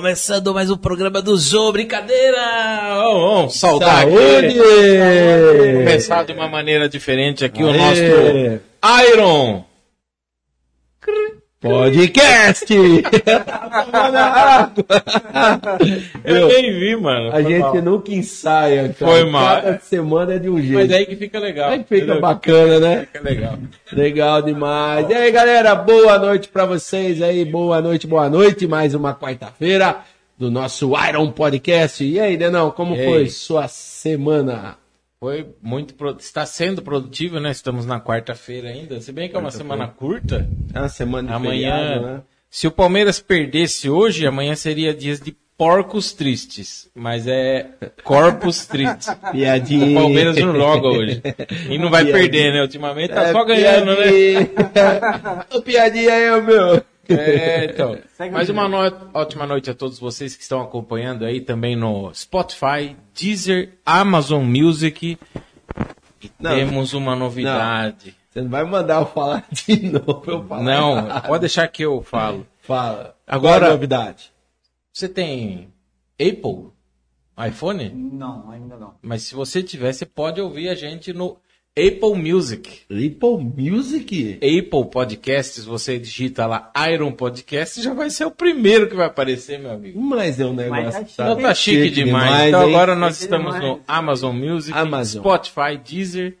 começando mais um programa do Jô, brincadeira! Oh, oh, saudade! Saúde! Começar de uma maneira diferente aqui o Aê! nosso Iron. Podcast! Eu nem vi, mano. A gente mal. nunca ensaia, cara. Foi mal. Cada semana é de um jeito. Mas aí que fica legal. Aí fica entendeu? bacana, né? Fica legal. Legal demais. E aí, galera, boa noite pra vocês aí. Boa noite, boa noite. Mais uma quarta-feira do nosso Iron Podcast. E aí, Denão, como E aí? foi sua semana? Foi muito. pro- Está sendo produtivo, né? Estamos na quarta-feira ainda. Se bem que é uma semana curta. É uma semana de Amanhã. feriado, né? Se o Palmeiras perdesse hoje, amanhã seria dias de porcos tristes. Mas é corpos tristes. Piadinha. O Palmeiras não joga hoje. E não vai Piadinha. perder, né? Ultimamente tá É, só ganhando, né? piadinha. O piadinha é o meu. É, então. Mais uma no- ótima noite a todos vocês que estão acompanhando aí também no Spotify, Deezer, Amazon Music. E Não. temos uma novidade. Você não vai mandar eu falar de novo, eu falar. Não, pode deixar que eu falo. Fala. Agora- Qual a novidade? Você tem Apple? iPhone? Não, ainda não. Mas se você tiver, você pode ouvir a gente no Apple Music. Apple Music? Apple Podcasts, você digita lá Iron Podcast, já vai ser o primeiro que vai aparecer, meu amigo. Mas é um Mas negócio. tá Não tá chique, demais. então hein? agora nós estamos demais. no Amazon Music, Amazon. Spotify, Deezer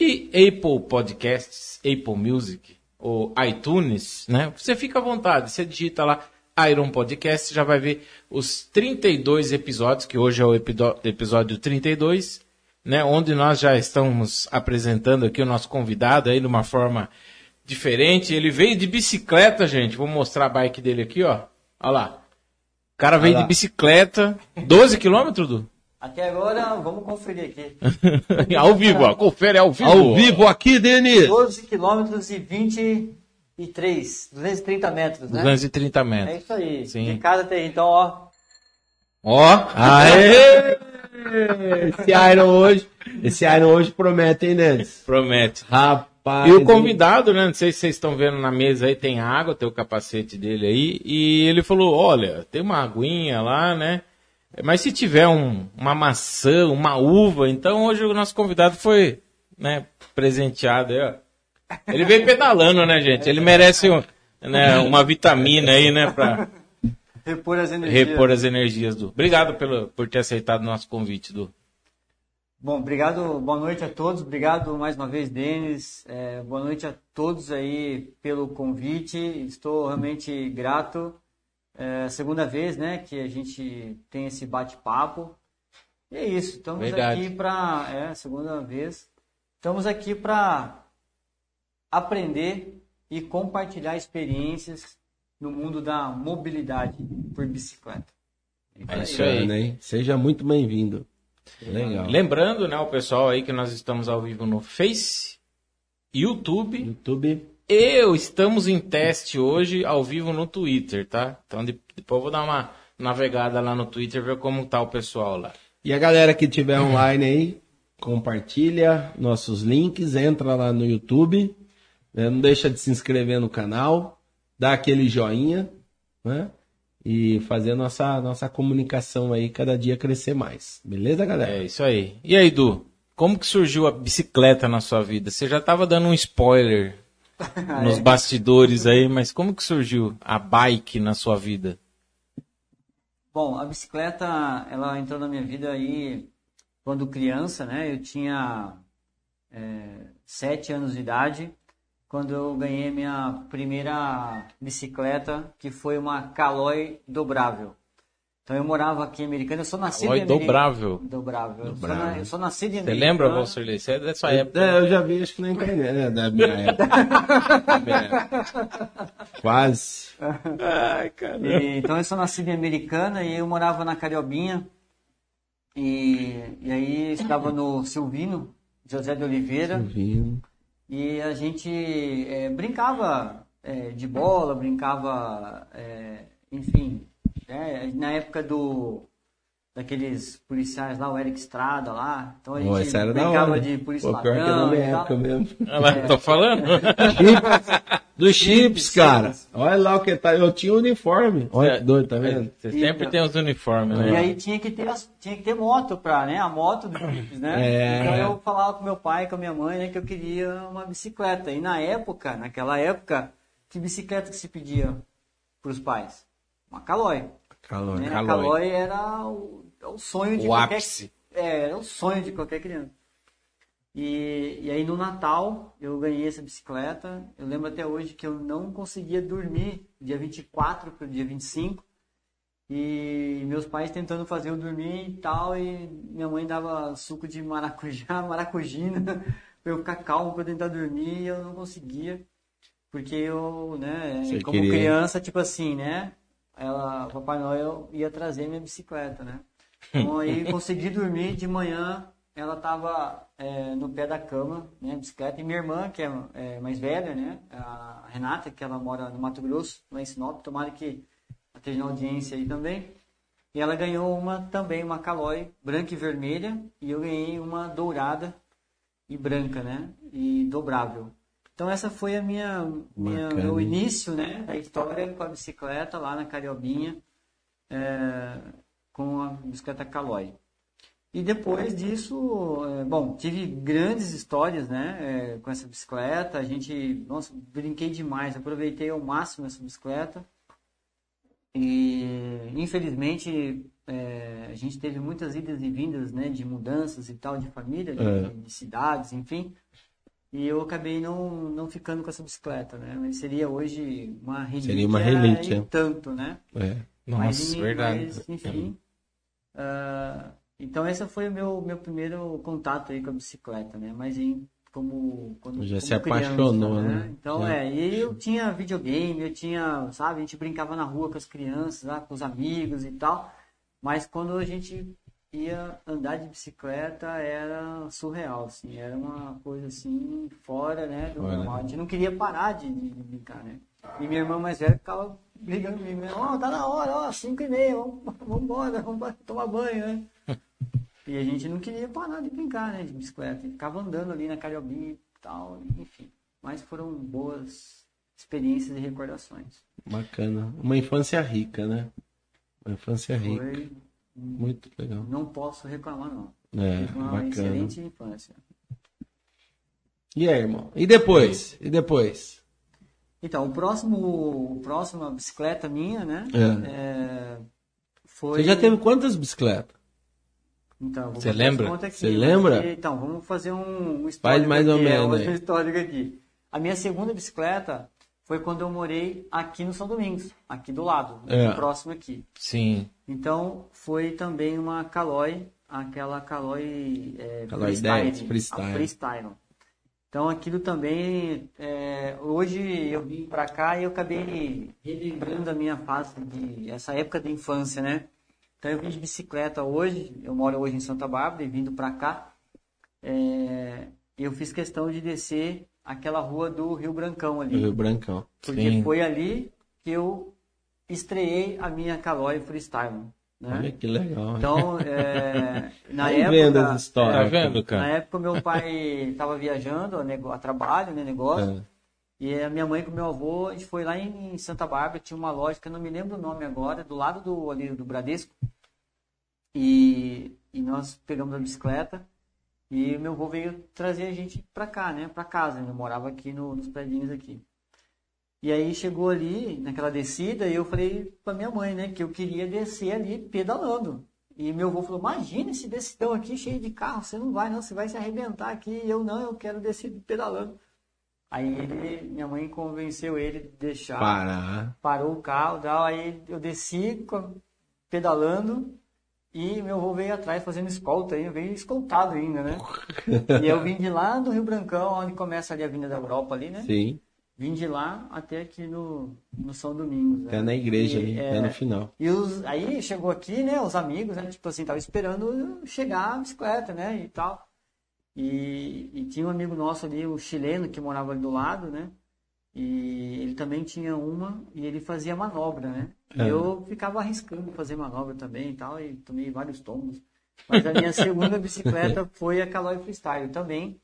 e Apple Podcasts, Apple Music ou iTunes, né? Você fica à vontade, você digita lá Iron Podcast, já vai ver os 32 episódios, que hoje é o episódio 32, né? Onde nós já estamos apresentando aqui o nosso convidado aí de uma forma diferente. Ele veio de bicicleta, gente. Vou mostrar a bike dele aqui, ó. Olha lá. O cara veio de bicicleta, 12 quilômetros, Du? Até agora, vamos conferir aqui. ao vivo, ó. Confere ao vivo. Ao vivo aqui, Denis. 12 quilômetros e 23, 230 metros, né? 230 É metros. isso aí. Sim. De casa tem, então, ó. Ó. Aê! Esse Iron hoje, esse Iron hoje promete, hein, Denis? Promete. Rapaz. E o convidado, né? Não sei se vocês estão vendo na mesa aí, tem água, tem o capacete dele aí. E ele falou: olha, tem uma aguinha lá, né? Mas se tiver um- uma maçã, uma uva, então hoje o nosso convidado foi, né, presenteado aí, ó. Ele veio pedalando, né, gente? Ele merece um- né, uma vitamina aí, né, pra Repor as energias. repor as energias do. Obrigado pelo, por ter aceitado o nosso convite, do. Bom, obrigado, boa noite a todos. Obrigado mais uma vez, Denis. É, boa noite a todos aí pelo convite. Estou realmente grato. É a segunda vez, né, que a gente tem esse bate-papo. E é isso. Estamos Verdade. aqui para é segunda vez. Estamos aqui para aprender e compartilhar experiências no mundo da mobilidade por bicicleta. É isso aí. Hein? Seja muito bem-vindo. Legal. Lembrando, né, o pessoal aí que nós estamos ao vivo no Face, YouTube YouTube. e estamos em teste hoje ao vivo no Twitter, tá? Então de- depois eu vou dar uma navegada lá no Twitter ver como tá o pessoal lá. E a galera que tiver online aí, compartilha nossos links, entra lá no YouTube, né? não deixa de se inscrever no canal, dá aquele joinha, né? E fazer a nossa, nossa comunicação aí cada dia crescer mais. Beleza, galera? É isso aí. E aí, Du? Como que surgiu a bicicleta na sua vida? Você já tava dando um spoiler nos bastidores aí, mas como que surgiu a bike na sua vida? Bom, a bicicleta, ela entrou na minha vida aí quando criança, né? Eu tinha é, sete anos de idade, quando eu ganhei minha primeira bicicleta, que foi uma Caloi dobrável. Então eu morava aqui em Americana, eu sou nascido Caloi em Americana. dobrável? Dobrável. Eu sou, na- eu sou nascido em Você Americana. lembra, Valsir Lee? Você é dessa época. É, eu já vi, acho que na internet, né? Da minha época. Da minha época. Quase. Ai, cara. E, então eu sou nascido em Americana e eu morava na Cariobinha. E, e aí estava no Silvino, José de Oliveira. Vindo. E a gente é, brincava é, de bola, brincava, é, enfim, né, na época do daqueles policiais lá, o Eric Estrada lá. Então a gente Pô, brincava de polícia Pô, pior que é na ladrão minha e tal. época mesmo. Olha lá, tô falando? Do Chips, cara. Olha lá o que tá. Eu tinha uniforme. Olha que doido, tá vendo? Você sempre Então. tem os uniformes, E né? aí tinha que ter, as- tinha que ter moto pra, né? A moto do Chips, né? É. Então eu falava com meu pai, com a minha mãe, né? Que eu queria uma bicicleta. E na época, naquela época, que bicicleta que se pedia pros pais? Uma Caloi. Calor. né? A Caloi. Caloi era o, é o sonho de O qualquer... ápice. É, era o sonho de qualquer criança. E, e aí no Natal eu ganhei essa bicicleta. Eu lembro até hoje que eu não conseguia dormir dia 24 para o dia 25. E meus pais tentando fazer eu dormir e tal. E minha mãe dava suco de maracujá, maracujina, para eu ficar calmo para tentar dormir. E eu não conseguia. Porque eu, né, Você como queria- criança, tipo assim, né? Ela, Papai Noel ia trazer minha bicicleta, né? Então aí consegui dormir de manhã. Ela tava é, no pé da cama, né, bicicleta. E minha irmã, que é, é mais velha, né, a Renata, que ela mora no Mato Grosso, lá em Sinop, tomara que esteja na audiência aí também. E ela ganhou uma também, uma Caloi branca e vermelha. E eu ganhei uma dourada e branca, né, e dobrável. Então essa foi a minha, minha meu início, né, da história com a bicicleta lá na Cariobinha, é, com a bicicleta Caloi. E depois disso, é, bom, tive grandes histórias, né, é, com essa bicicleta. A gente, nossa, brinquei demais, aproveitei ao máximo essa bicicleta. E infelizmente é, a gente teve muitas idas e vindas, né, de mudanças e tal, de família, de, É. de cidades, enfim. E eu acabei não, não ficando com essa bicicleta, né? Mas seria hoje uma relíquia. Seria uma relíquia. Tanto, né? É. Nossa, Mas, verdade. mas, enfim. ah, então, esse foi o meu, meu primeiro contato aí com a bicicleta, né? Mas em, como, quando, Já como se apaixonou, né? Então, Já. é. E eu tinha videogame, eu tinha, sabe? A gente brincava na rua com as crianças, lá, com os amigos e tal. Mas quando a gente ia andar de bicicleta, era surreal, assim. Era uma coisa, assim, fora, né? Do Olha. normal. A gente não queria parar de, de- brincar, né? E minha irmã mais velha ficava brigando comigo, né? Ó, tá na hora, ó, 5 e meia, vamos, vamos embora, vamos tomar banho, né? E a gente não queria parar de brincar, né, de bicicleta. E ficava andando ali na Cariobinha e tal, enfim. Mas foram boas experiências e recordações. Bacana. Uma infância rica, né? Uma infância rica. Foi, Muito legal. não posso reclamar, não. É, uma bacana. excelente infância. E aí, irmão? E depois? E depois? Então, o próximo, o próxima bicicleta minha, né, É. é, foi... Você já teve quantas bicicletas? Então, Você lembra? Você lembra? E, Então, vamos fazer um, um histórico Faz mais ou aqui, é, menos um histórico aqui. A minha segunda bicicleta foi quando eu morei aqui no São Domingos, aqui do lado, É. próximo aqui. Sim. Então, foi também uma Caloi, aquela Caloi, é, Caloi freestyle, 10, freestyle. freestyle. Então, aquilo também, é, hoje eu vim pra cá e eu acabei relembrando a minha fase, de, essa época de infância, né? Então, eu vim de bicicleta hoje, eu moro hoje em Santa Bárbara e vindo pra cá, é, eu fiz questão de descer aquela rua do Rio Brancão ali. Rio Brancão. Porque Sim. foi ali que eu estreiei a minha Caloi Freestyle. Né? Olha que legal. Então, é, na vendo época, as histórias. Tá vendo, na cara? época meu pai estava viajando a trabalho, né, negócio, É. e a minha mãe com meu avô, a gente foi lá em Santa Bárbara, tinha uma loja que eu não me lembro o nome agora, do lado do, ali, do Bradesco, e, e nós pegamos a bicicleta, e meu avô veio trazer a gente pra cá, né, pra casa, eu morava aqui no, nos predinhos aqui. E aí chegou ali, naquela descida, e eu falei pra minha mãe, né, que eu queria descer ali pedalando. E meu avô falou, imagina esse decidão aqui cheio de carro, você não vai não, você vai se arrebentar aqui. E eu, não, eu quero descer pedalando. Aí ele, minha mãe convenceu ele de deixar, Parar. parou o carro, tal, aí eu desci pedalando e meu avô veio atrás fazendo escolta ainda, veio escoltado ainda, né? e eu vim de lá do Rio Brancão, onde começa ali a Vinda da Europa ali, né? Sim. Vim de lá até aqui no, no São Domingos. né? Até na igreja E, ali, é, até no final. E os, aí chegou aqui, né, os amigos, né, tipo assim, tava esperando chegar a bicicleta, né, e tal. E, e tinha um amigo nosso ali, o chileno, que morava ali do lado, né, e ele também tinha uma e ele fazia manobra, né. É. eu ficava arriscando fazer manobra também e tal, e tomei vários tombos. Mas a minha segunda bicicleta foi a Caloi Freestyle também.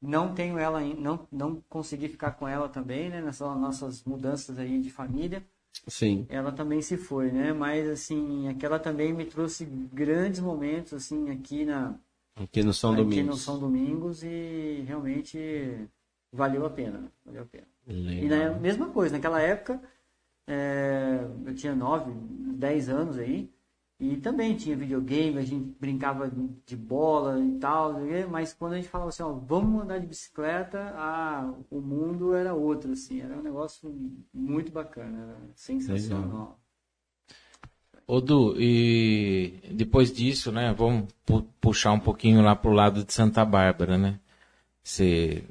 Não tenho ela, não, não consegui ficar com ela também, né? Nessas nossas mudanças aí de família. Sim. Ela também se foi, né? Mas, assim, aquela também me trouxe grandes momentos, assim, aqui na, Aqui no São aqui Domingos. no São Domingos e realmente valeu a pena, valeu a pena. E Legal. na mesma coisa, naquela época, é, eu tinha 9, 10 anos aí, e também tinha videogame, a gente brincava de bola e tal, mas quando a gente falava assim, ó, vamos andar de bicicleta, ah, o mundo era outro, assim, era um negócio muito bacana, era sensacional. Ô Du, e depois disso, né, vamos pu- puxar um pouquinho lá pro lado de Santa Bárbara, né? Você,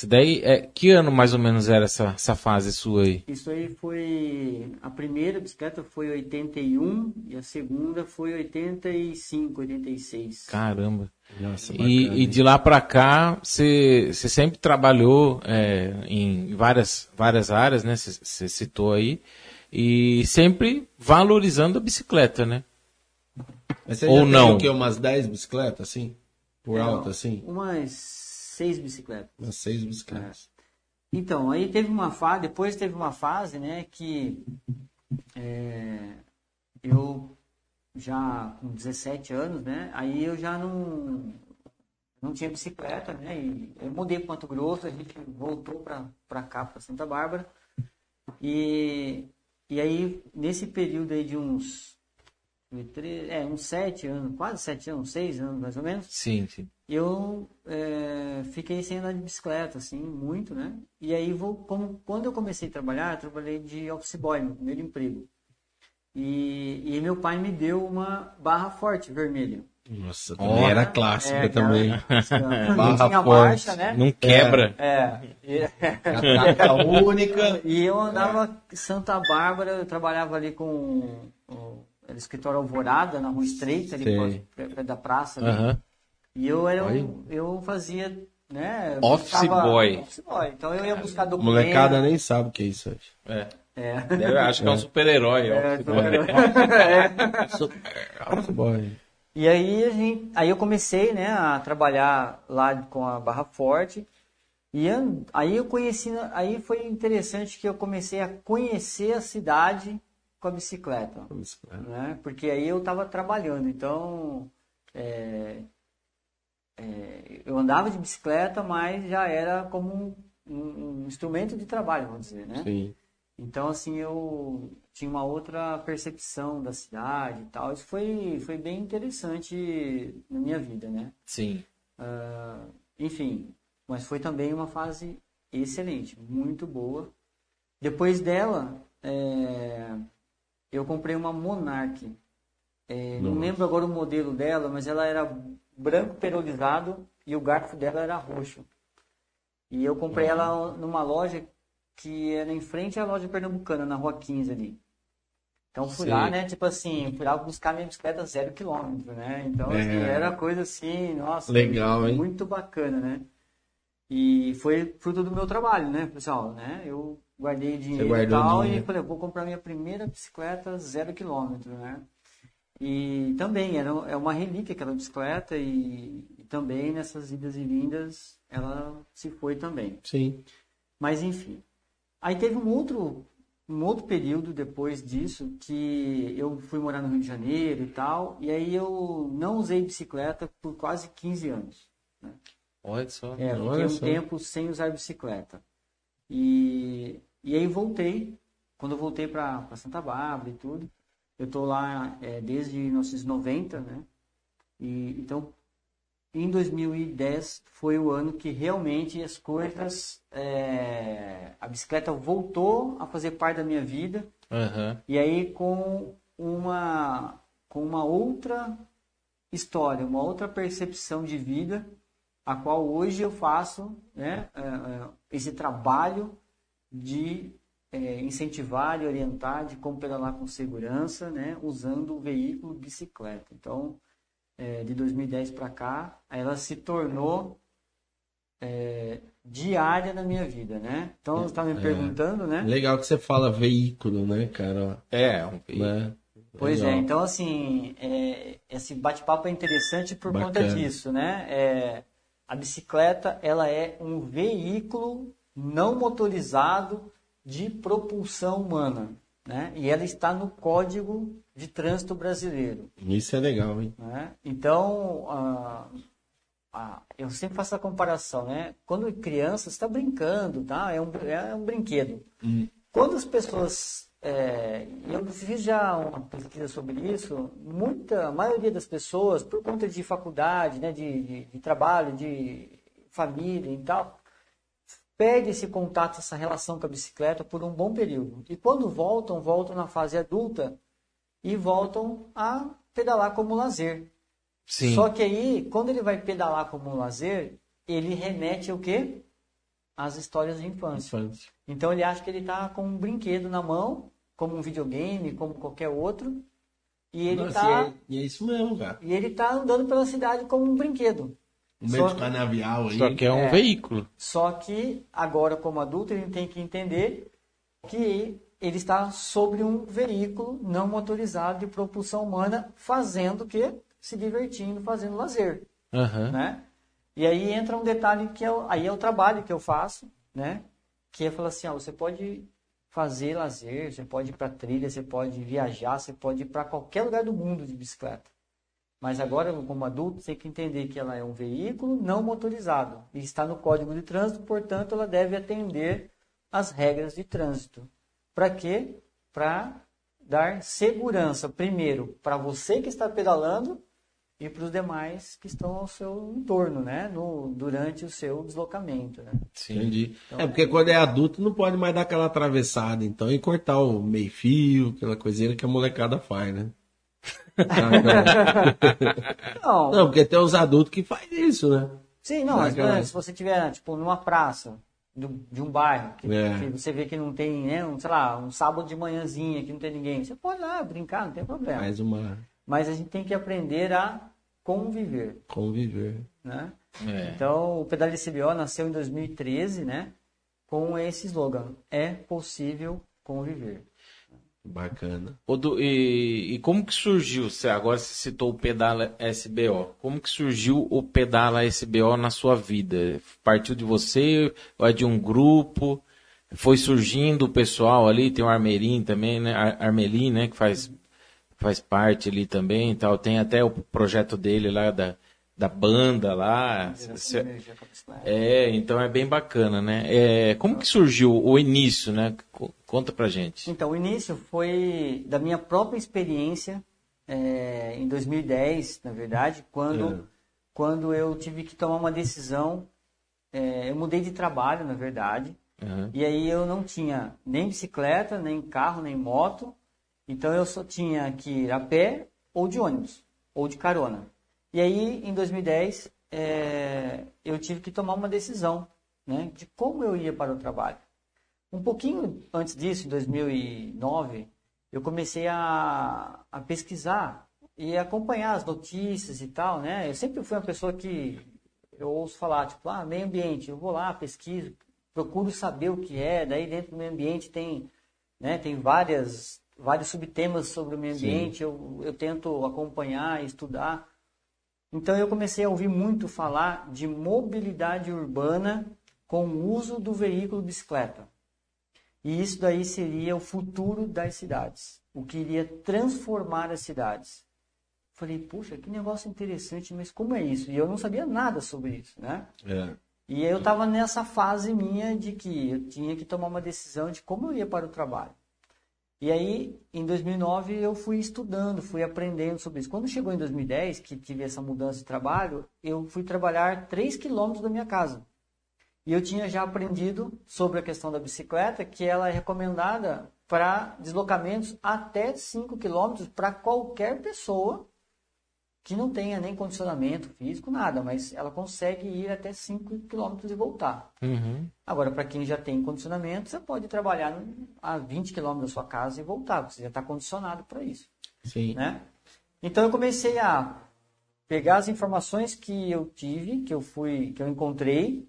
isso daí, é, que ano mais ou menos era essa, essa fase sua aí? Isso aí foi. A primeira bicicleta foi 81 e a segunda foi 85, 86. Caramba. Nossa, E, bacana, e de lá pra cá, você você sempre trabalhou é, em várias, várias áreas, né? Você citou aí. E sempre valorizando a bicicleta, né? Mas você Ou já tem não. o quê? Umas 10 bicicletas, assim? Por É, alto, assim? Umas seis bicicletas. Umas 6 bicicletas. Então, aí teve uma fase, depois teve uma fase, né, que é, eu já com 17 anos, né, aí eu já não não tinha bicicleta, né, e eu mudei para Mato Grosso, a gente voltou para cá, para Santa Bárbara, e, e aí nesse período aí de uns é, uns sete anos, quase sete anos, seis anos mais ou menos, Sim, sim. Eu é, fiquei sem andar de bicicleta, assim, muito, né? E aí, vou, como, quando eu comecei a trabalhar, eu trabalhei de office boy, meu primeiro emprego. E, e meu pai me deu uma barra forte vermelha. Nossa, também era clássica É, também. aquela- Não Barra tinha forte. marcha, né? Não quebra. É. Catraca única. e eu andava em Santa Bárbara, eu trabalhava ali com o, era o escritório Alvorada, na Rua Estreita, ali perto perto da praça. ali. E eu era um, eu fazia, né? eu Office buscava- boy. office boy. Então eu ia buscar A documentos. molecada nem sabe o que é isso hoje. É. É. Eu acho que é um super-herói, ó. É, tô- boy. Office boy. E aí a gente, aí eu comecei, né, a trabalhar lá com a Barra Forte. E aí eu conheci, aí foi interessante que eu comecei a conhecer a cidade com a bicicleta. né? Porque aí eu estava trabalhando, então é, é, eu andava de bicicleta, mas já era como um, um instrumento de trabalho, vamos dizer, né? Sim. Então assim eu tinha uma outra percepção da cidade e tal. Isso foi foi bem interessante na minha vida, né? Sim. Ah, enfim, mas foi também uma fase excelente, muito boa. Depois dela, é, eu comprei uma Monarch. É, não lembro agora o modelo dela, mas ela era branco perolizado e o garfo dela era roxo. E eu comprei ela numa loja que era em frente à loja pernambucana, na rua 15 ali. Então fui Sei. lá, né? Tipo assim, fui lá buscar minha bicicleta zero quilômetro, né? Então assim, É. era coisa assim, nossa, Legal, hein? muito bacana, né? E foi fruto do meu trabalho, né, pessoal? Né? Eu guardei dinheiro e tal dinheiro. e falei, vou comprar minha primeira bicicleta zero quilômetro, né? E também era é uma relíquia aquela bicicleta e, e também nessas idas e vindas ela se foi também. Sim. Mas enfim. Aí teve um outro, um outro período depois disso que eu fui morar no Rio de Janeiro e tal, e aí eu não usei bicicleta por quase 15 anos. Olha só. É, eu Olha fiquei um só. tempo sem usar bicicleta. E, e aí voltei, quando eu voltei para Santa Bárbara e tudo, eu tô lá é, desde 1990, né? E, então, em 2010 foi o ano que realmente as coisas, é, a bicicleta voltou a fazer parte da minha vida, Aham. e aí com uma, com uma outra história, uma outra percepção de vida, a qual hoje eu faço né, é, é, esse trabalho de é, incentivar e orientar de como pedalar com segurança, né, usando o veículo bicicleta. Então, é, de 2010 para cá, ela se tornou é, diária na minha vida, né? Então, você estava me perguntando, né? Legal que você fala veículo, né, cara? É, um Né? Pois Legal. é, então assim, é, esse bate-papo é interessante por Bacana. conta disso, né? É, A bicicleta ela é um veículo não motorizado de propulsão humana, né? E ela está no Código de Trânsito Brasileiro. Isso é legal, hein? Né? Então, ah, ah, eu sempre faço a comparação, né? Quando criança está brincando, tá? É um, é um brinquedo. Quando as pessoas é, eu fiz já uma pesquisa sobre isso. Muita, a maioria das pessoas, por conta de faculdade, né, de, de, de trabalho, de família e tal, perde esse contato, essa relação com a bicicleta por um bom período. E quando voltam, voltam na fase adulta e voltam a pedalar como lazer. Sim. Só que aí, quando ele vai pedalar como lazer, ele remete ao quê? Às histórias de infância. Infância. Então ele acha que ele está com um brinquedo na mão, como um videogame, como qualquer outro, e ele Nossa, está e é, e é isso mesmo, cara. e ele tá andando pela cidade como um brinquedo. O meio Só- de canavial aí. Só que é um É. veículo. Só que agora como adulto ele tem que entender que ele está sobre um veículo não motorizado de propulsão humana, fazendo o quê? Se divertindo, fazendo lazer. Aham. né? E aí entra um detalhe que é, o- aí é o trabalho que eu faço, né? Que é falar assim, ó, você pode fazer lazer, você pode ir para trilha, você pode viajar, você pode ir para qualquer lugar do mundo de bicicleta. Mas agora, como adulto, você tem que entender que ela é um veículo não motorizado e está no Código de Trânsito, portanto, ela deve atender às regras de trânsito. Para quê? Para dar segurança, primeiro, para você que está pedalando e para os demais que estão ao seu entorno, né? No, durante o seu deslocamento, né? Sim. Entendi. é porque quando é adulto não pode mais dar aquela atravessada, então, e cortar o meio fio, aquela coisinha que a molecada faz, né? Não, Não, porque tem os adultos que faz isso, né? sim, não, mas, né, se você tiver, tipo, numa praça do- de um bairro, que, É. que você vê que não tem, né, um, sei lá, um sábado de manhãzinha que não tem ninguém, você pode ir lá brincar, não tem problema. Faz uma Mas a gente tem que aprender a conviver, conviver. né? É. Então, o Pedal CBO nasceu em 2013, né? Com esse slogan, é possível conviver. Bacana. E, e como que surgiu? Você, agora você citou o Pedala SBO. Como que surgiu o Pedala SBO na sua vida? Partiu de você ou é de um grupo? Foi surgindo o pessoal ali, tem o Armelim também, né? Ar- né? Que faz, faz parte ali também e tal. Tem até o projeto dele lá da, da banda lá. Cê- Energia com a bicicleta. é, então é bem bacana, né? É, como que surgiu o início, né? Co- Conta pra gente. Então, o início foi da minha própria experiência é, em 2010, na verdade, quando, É. quando eu tive que tomar uma decisão. é, eu mudei de trabalho, na verdade, Aham. e aí eu não tinha nem bicicleta, nem carro, nem moto, então eu só tinha que ir a pé ou de ônibus, ou de carona. E aí, em 2010, é, eu tive que tomar uma decisão né, de como eu ia para o trabalho. Um pouquinho antes disso, em 2009, eu comecei a, a pesquisar e acompanhar as notícias e tal, né? Eu sempre fui uma pessoa que eu ouço falar, tipo, ah, meio ambiente, eu vou lá, pesquiso, procuro saber o que é, daí dentro do meio ambiente tem, né, tem várias, vários subtemas sobre o meio Sim. ambiente, eu, eu tento acompanhar, estudar. Então eu comecei a ouvir muito falar de mobilidade urbana com o uso do veículo bicicleta. E isso daí seria o futuro das cidades, o que iria transformar as cidades. Falei, puxa, que negócio interessante, mas como é isso? E eu não sabia nada sobre isso, né? É. E eu estava nessa fase minha de que eu tinha que tomar uma decisão de como eu ia para o trabalho. E aí, em 2009, eu fui estudando, fui aprendendo sobre isso. Quando chegou em 2010, que tive essa mudança de trabalho, eu fui trabalhar 3 quilômetros da minha casa. E eu tinha já aprendido sobre a questão da bicicleta, que ela é recomendada para deslocamentos até 5 quilômetros para qualquer pessoa que não tenha nem condicionamento físico, nada, mas ela consegue ir até 5 quilômetros e voltar. Uhum. Agora, para quem já tem condicionamento, você pode trabalhar a 20 quilômetros da sua casa e voltar, você já está condicionado para isso Sim. né? Então eu comecei a pegar as informações que eu tive, que eu fui, que eu encontrei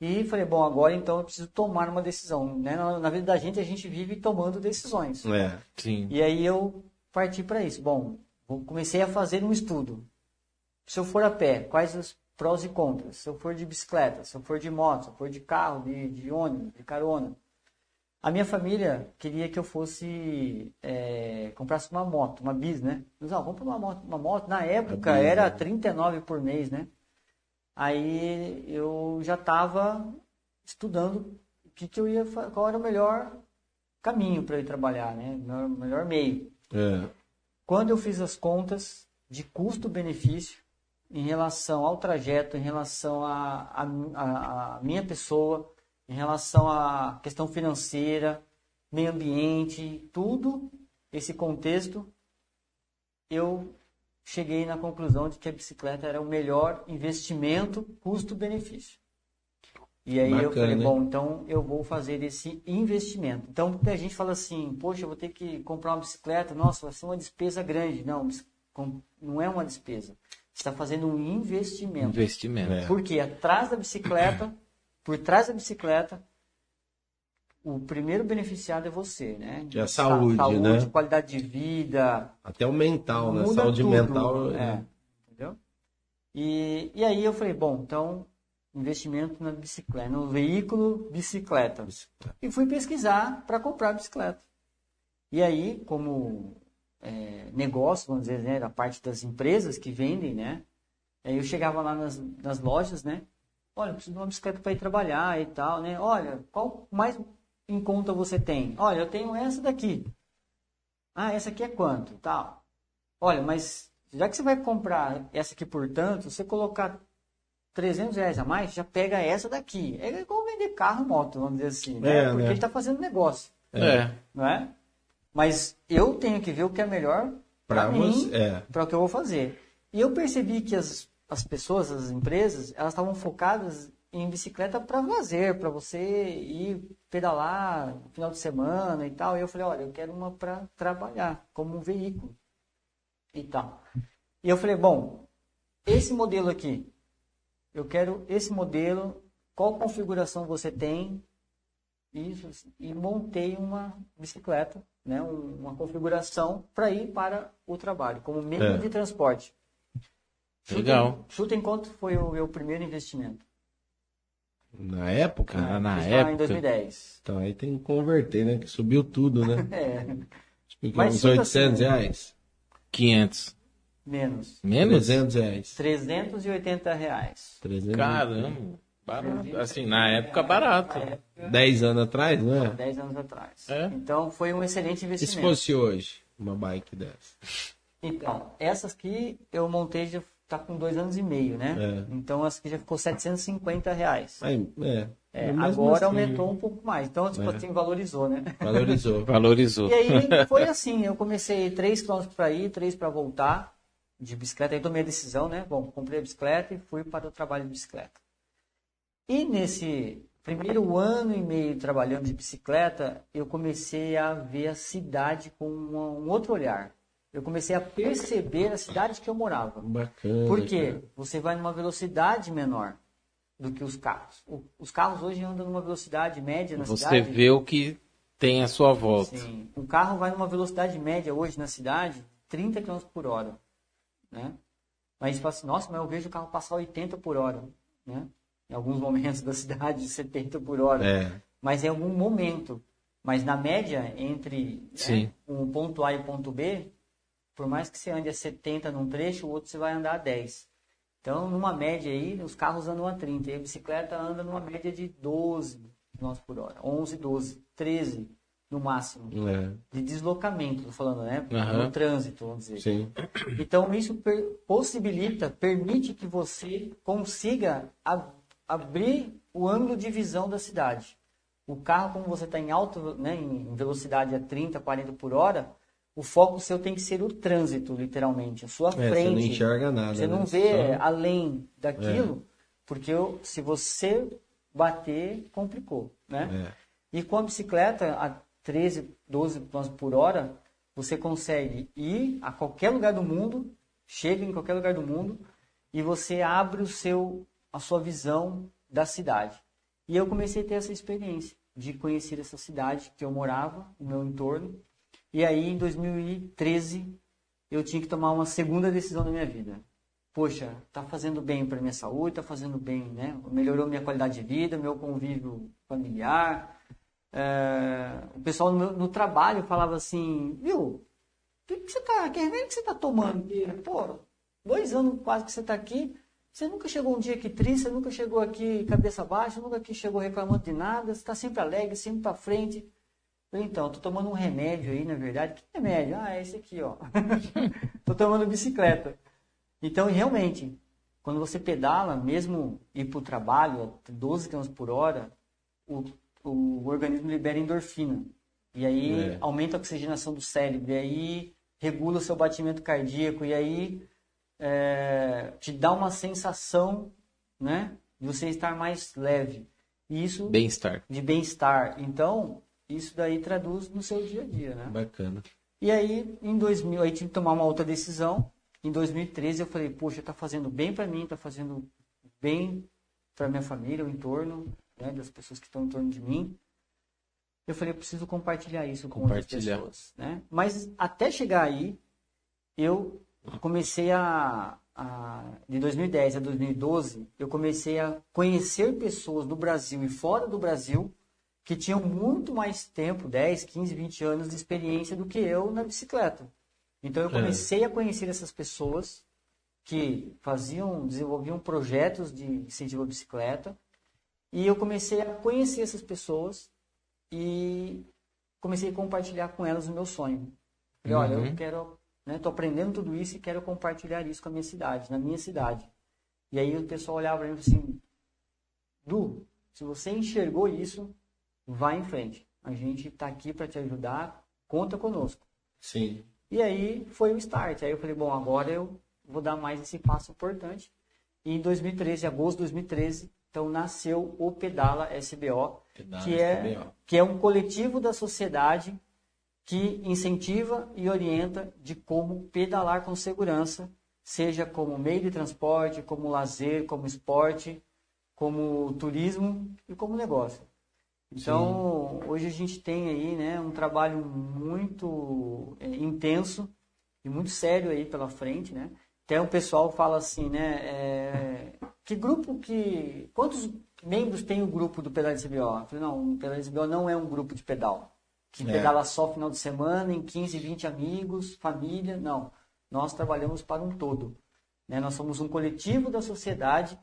e falei, bom, agora então eu preciso tomar uma decisão, né? Na, na vida da gente a gente vive tomando decisões. É. Sim. E aí eu parti para isso. Bom, comecei a fazer um estudo. Se eu for a pé, quais os prós e contras. Se eu for de bicicleta, se eu for de moto, se eu for de carro, de, de ônibus, de carona. A minha família queria que eu fosse é, comprasse uma moto, uma bis, né? Não, compra uma moto, uma moto. Na época bis, era né? 39 por mês, né? Aí eu já estava estudando o que, que eu ia, qual era o melhor caminho para ir trabalhar, né? O melhor, melhor meio. É. Quando eu fiz as contas de custo-benefício em relação ao trajeto, em relação à minha pessoa, em relação à questão financeira, meio ambiente, tudo esse contexto, eu cheguei na conclusão de que a bicicleta era o melhor investimento custo-benefício. E aí eu Bacana, falei, hein? bom, então eu vou fazer esse investimento. Então muita gente fala assim, poxa, eu vou ter que comprar uma bicicleta, nossa, vai ser uma despesa grande. Não, não é uma despesa. Você está fazendo um investimento. Investimento. É. Porque atrás da bicicleta, por trás da bicicleta, o primeiro beneficiado é você, né? É a saúde, saúde, né? qualidade de vida, Até o mental, né? Saúde tudo, mental. é. Entendeu? E, e aí eu falei, bom, então, investimento na bicicleta, no veículo bicicleta. E fui pesquisar para comprar bicicleta. E aí, como é, negócio, vamos dizer, né, da parte das empresas que vendem, né? Aí eu chegava lá nas, nas lojas, né? Olha, eu preciso de uma bicicleta para ir trabalhar e tal, né? Olha, qual mais em conta você tem? Olha, eu tenho essa daqui. Ah, essa aqui é quanto? Tal. Olha, mas já que você vai comprar essa aqui por tanto, você colocar 300 reais a mais, já pega essa daqui. É igual vender carro e moto, vamos dizer assim, né? É, Porque né? ele está fazendo negócio, É. não é? Mas eu tenho que ver o que é melhor para mim, é. para o que eu vou fazer. E eu percebi que as, as pessoas, as empresas, elas estavam focadas em bicicleta para lazer, para você ir pedalar no final de semana e tal. E eu falei, olha, eu quero uma para trabalhar, como um veículo e tal. E eu falei, bom, esse modelo aqui, eu quero esse modelo, qual configuração você tem? Isso, e montei uma bicicleta, né, um- uma configuração para ir para o trabalho, como meio É. de transporte. Legal. Chuta em quanto foi o meu primeiro investimento? Na época, Cara, na lá em época. 2010. então aí tem que converter, né? Que subiu tudo, né? É, Mas uns chuta 800 assim, reais. 500. Menos. Menos? 300 reais. 380 reais. 300 Caramba. Barato. Assim, na época, barato. 10 anos atrás, não é? 10 anos atrás. É. Então foi um excelente E se investimento. fosse hoje, uma bike dessa? Então, essas aqui eu montei já tá com dois anos e meio, né? É. Então essa aqui já ficou 750 reais. É. É, agora assim, aumentou um pouco mais. Então, tipo É. assim, valorizou, né? Valorizou. Valorizou. E aí foi assim, eu comecei 3 km para ir, 3 para voltar de bicicleta. Aí tomei a decisão, né? Bom, comprei a bicicleta e fui para o trabalho de bicicleta. E nesse primeiro ano e meio trabalhando de bicicleta, eu comecei a ver a cidade com um outro olhar. Eu comecei a perceber a cidade que eu morava. Bacana. Por quê? cara. Você vai numa velocidade menor do que os carros. O- os carros hoje andam numa velocidade média na Você cidade. vê o que tem à sua volta. Sim. Um carro vai numa velocidade média hoje na cidade, 30 km por hora. Né? Mas você fala assim, nossa, mas eu vejo o carro passar 80 por hora. Né? Em alguns momentos da cidade, 70 por hora. É. Mas em algum momento. Mas na média, entre né, um ponto A e o ponto B, por mais que você ande a 70 num trecho, o outro você vai andar a 10. Então, numa média aí, os carros andam a 30 e a bicicleta anda numa média de 12 km por hora. 11, 12, 13 no máximo. É. De deslocamento, tô falando, né? Aham. No trânsito, vamos dizer. Sim. Então, isso per- possibilita, permite que você consiga a- abrir o ângulo de visão da cidade. O carro, como você está em alta, né, em velocidade a 30, 40 por hora, o foco seu tem que ser o trânsito, literalmente, a sua É, frente. você não enxerga nada. Você não né? vê Só- É. além daquilo, porque eu- se você bater, complicou, né? É. E com a bicicleta a 13, 12 km por hora, você consegue ir a qualquer lugar do mundo, chega em qualquer lugar do mundo e você abre o seu a sua visão da cidade. E eu comecei a ter essa experiência de conhecer essa cidade que eu morava, o meu entorno. E aí em 2013 eu tinha que tomar uma segunda decisão na minha vida. poxa, tá fazendo bem para minha saúde, tá fazendo bem, né? Melhorou minha qualidade de vida, meu convívio familiar. É, o pessoal no, no, trabalho falava assim, viu, que, que você tá, que remédio que você tá tomando? Pô, dois anos quase que você tá aqui, você nunca chegou um dia aqui triste, você nunca chegou aqui cabeça baixa, nunca aqui chegou reclamando de nada, você está sempre alegre, sempre para frente. Então, tô tomando um remédio aí, na verdade. Que remédio? Ah, é esse aqui, ó. tô tomando bicicleta. Então, realmente, quando você pedala, mesmo ir para o trabalho a 12 km por hora, o, o organismo libera endorfina. E aí é. aumenta a oxigenação do cérebro, e aí regula o seu batimento cardíaco, e aí é, te dá uma sensação né, de você estar mais leve. isso bem-estar. De bem-estar. Então, isso daí traduz no seu dia a dia, né? Bacana. E aí, em 2000, aí tive que tomar uma outra decisão. Em 2013 eu falei, poxa, tá fazendo bem para mim, tá fazendo bem para minha família, o entorno, né, das pessoas que estão em torno de mim. Eu falei, eu preciso compartilhar isso com outras pessoas, né? Mas até chegar aí, eu comecei a, a de 2010 a 2012, eu comecei a conhecer pessoas do Brasil e fora do Brasil que tinham muito mais tempo, 10, 15, 20 anos de experiência do que eu na bicicleta. Então eu é. comecei é. a conhecer essas pessoas que faziam, desenvolviam projetos de incentivo à bicicleta e eu comecei a conhecer essas pessoas e comecei a compartilhar com elas o meu sonho. Falei, olha, eu uhum. quero, né, tô aprendendo tudo isso e quero compartilhar isso com a minha cidade, na minha cidade. E aí o pessoal olhava para mim assim, Du, se você enxergou isso, vai em frente. A gente está aqui para te ajudar, conta conosco. Sim. E aí foi o start. Aí eu falei, bom, agora eu vou dar mais esse passo importante. E em 2013, agosto de 2013, então nasceu o Pedala SBO, Pedala que, é, SBO. que é um coletivo da sociedade que incentiva e orienta de como pedalar com segurança, seja como meio de transporte, como lazer, como esporte, como turismo e como negócio. Então, Sim. hoje a gente tem aí né, um trabalho muito é, intenso e muito sério aí pela frente, né? Até o pessoal fala assim, né? É, que grupo que... Quantos membros tem o grupo do Pedal de CBO? Eu falei, não, o Pedal de CBO não é um grupo de pedal. Que é. pedala só final de semana, em 15, 20 amigos, família. Não. Nós trabalhamos para um todo. Né? Nós somos um coletivo da sociedade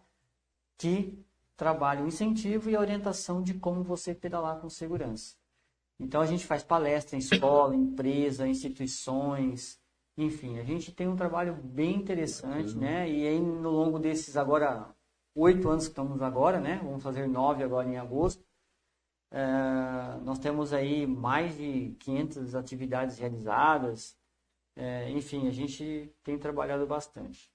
que trabalha o incentivo e a orientação de como você pedalar com segurança. Então a gente faz palestra em escola, empresa, instituições, enfim, a gente tem um trabalho bem interessante, né? E aí no longo desses agora oito anos que estamos agora, né? Vamos fazer nove agora em agosto. É, nós temos aí mais de 500 atividades realizadas. É, enfim, a gente tem trabalhado bastante.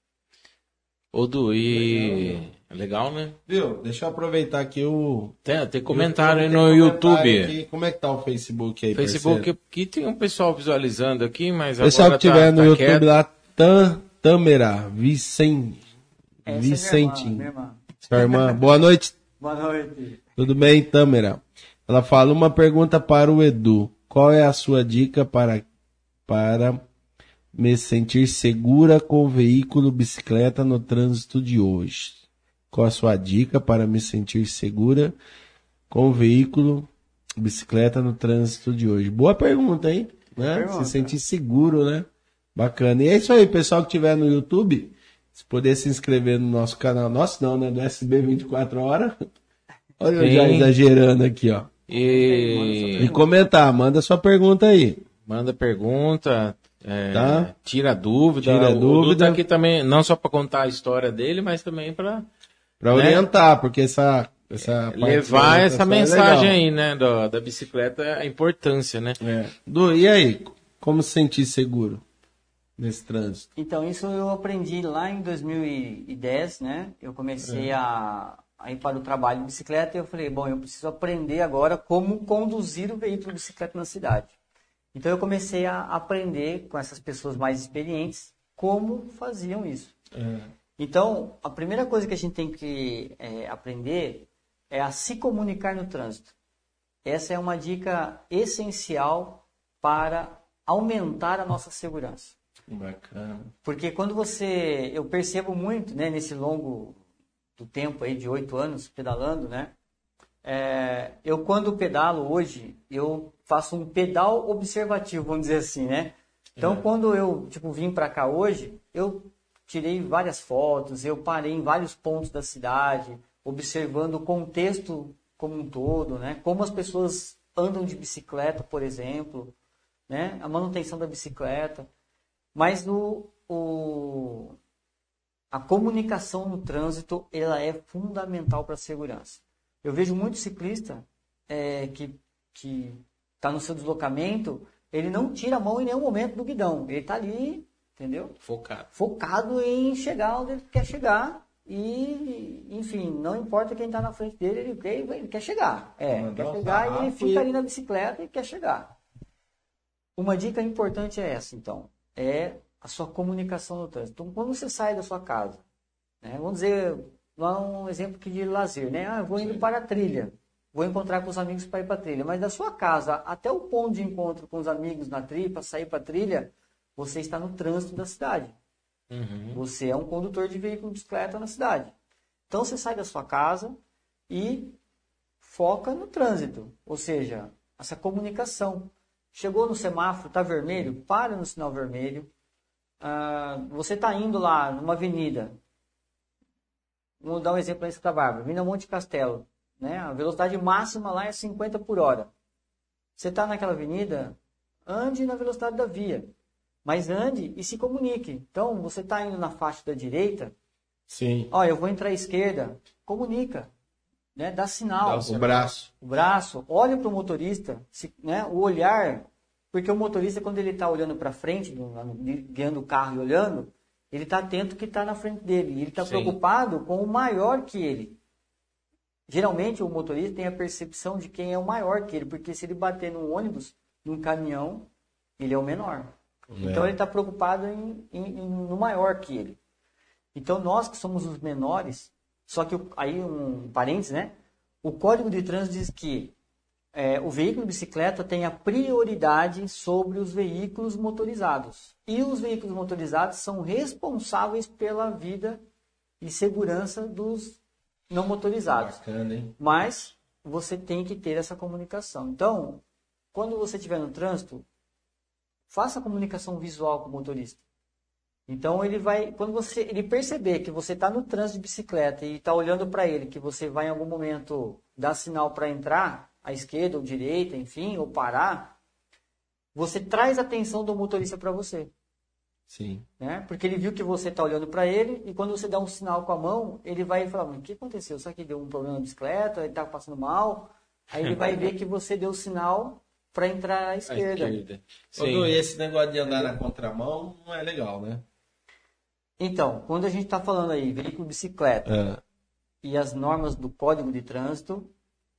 Ô, Du, e. Legal, né? Viu? Deixa eu aproveitar aqui o. Tem, tem comentário aí no YouTube. Aqui. Como é que tá o Facebook aí, Facebook parceiro? aqui tem um pessoal visualizando aqui, mas pessoal agora que tiver tá, no tá YouTube quieto. lá, Tam, Tamera, Vicente. Essa Vicentinho. É irmã, Sua irmã. Boa noite. Boa noite. Tudo bem, Tamera? Ela fala uma pergunta para o Edu. Qual é a sua dica para, para me sentir segura com o veículo bicicleta no trânsito de hoje? Qual a sua dica para me sentir segura com o veículo bicicleta no trânsito de hoje? Boa pergunta, hein? Né? Pergunta. Se sentir seguro, né? Bacana. E é isso aí, pessoal que estiver no YouTube, se puder se inscrever no nosso canal, nosso não, né? Do SB 24 horas. Olha Sim. eu já exagerando aqui, ó. E... e comentar, manda sua pergunta aí. Manda pergunta, é, tá? Tira dúvida. Tira o dúvida. aqui também, não só para contar a história dele, mas também para para né? orientar, porque essa essa levar essa é mensagem é aí, né, do, da bicicleta, a importância, né? É. Du, e aí, como se sentir seguro nesse trânsito? Então, isso eu aprendi lá em 2010, né? Eu comecei é. a, a ir para o trabalho de bicicleta e eu falei, bom, eu preciso aprender agora como conduzir o veículo de bicicleta na cidade. Então eu comecei a aprender com essas pessoas mais experientes como faziam isso. É. Então, a primeira coisa que a gente tem que é, aprender é a se comunicar no trânsito. Essa é uma dica essencial para aumentar a nossa segurança. Bacana. Porque quando você. Eu percebo muito, né, nesse longo do tempo aí de oito anos pedalando, né? É, eu quando pedalo hoje, eu faço um pedal observativo, vamos dizer assim, né? Então, É. quando eu tipo vim para cá hoje, eu tirei várias fotos, eu parei em vários pontos da cidade, observando o contexto como um todo, né? Como as pessoas andam de bicicleta, por exemplo, né? A manutenção da bicicleta. Mas o, o, a comunicação no trânsito ela é fundamental para a segurança. Eu vejo muito ciclista é, que que está no seu deslocamento, ele não tira a mão em nenhum momento do guidão. Ele está ali, entendeu? Focado. Focado em chegar onde ele quer chegar. E, enfim, não importa quem está na frente dele, ele quer, ele quer chegar. É, Mandar quer chegar e ele fica ali na bicicleta e quer chegar. Uma dica importante é essa, então. É a sua comunicação no trânsito. Então, quando você sai da sua casa, né, vamos dizer, lá um exemplo aqui de lazer, né? Ah, eu vou indo para a trilha. Vou encontrar com os amigos para ir para a trilha. Mas da sua casa até o ponto de encontro com os amigos na trilha, para sair para a trilha, você está no trânsito da cidade. Uhum. Você é um condutor de veículo de bicicleta na cidade. Então você sai da sua casa e foca no trânsito, ou seja, essa comunicação. Chegou no semáforo, está vermelho, para no sinal vermelho. Ah, você está indo lá numa avenida. Vou dar um exemplo em Santa Bárbara, Avenida Monte Castelo. Né? A velocidade máxima lá é 50 por hora. Você está naquela avenida, ande na velocidade da via. Mas ande e se comunique. Então, você está indo na faixa da direita, Sim. ó, eu vou entrar à esquerda, comunica, né? dá sinal, O braço. o braço, olha para o motorista, se- né? o olhar, porque o motorista, quando ele está olhando para frente, guiando o carro e olhando, ele está atento que está na frente dele, ele está preocupado com o maior que ele. Geralmente, o motorista tem a percepção de quem é o maior que ele, porque se ele bater num ônibus, num caminhão, ele é o menor. Então ele está preocupado em, em- em- no maior que ele. Então nós que somos os menores, só que aí um parênteses, né? O Código de Trânsito diz que é, o veículo de bicicleta tem a prioridade sobre os veículos motorizados. E os veículos motorizados são responsáveis pela vida e segurança dos não motorizados. Bacana, hein? Mas você tem que ter essa comunicação. Então, quando você estiver no trânsito, faça a comunicação visual com o motorista. Então ele vai, quando você ele perceber que você está no trânsito de bicicleta e está olhando para ele, que você vai em algum momento dar sinal para entrar à esquerda ou direita, enfim, ou parar, você traz a atenção do motorista para você Sim. né? Porque ele viu que você está olhando para ele e quando você dá um sinal com a mão, ele vai falar: "Mas o que aconteceu? Será que deu um problema na bicicleta? Ele está passando mal?" Aí ele vai ver que você deu o sinal para entrar à À esquerda. esquerda. Ô, Sim. Du, e esse negócio de andar na contramão não é legal, né? Então, quando a gente está falando aí veículo bicicleta É. e as normas do Código de Trânsito,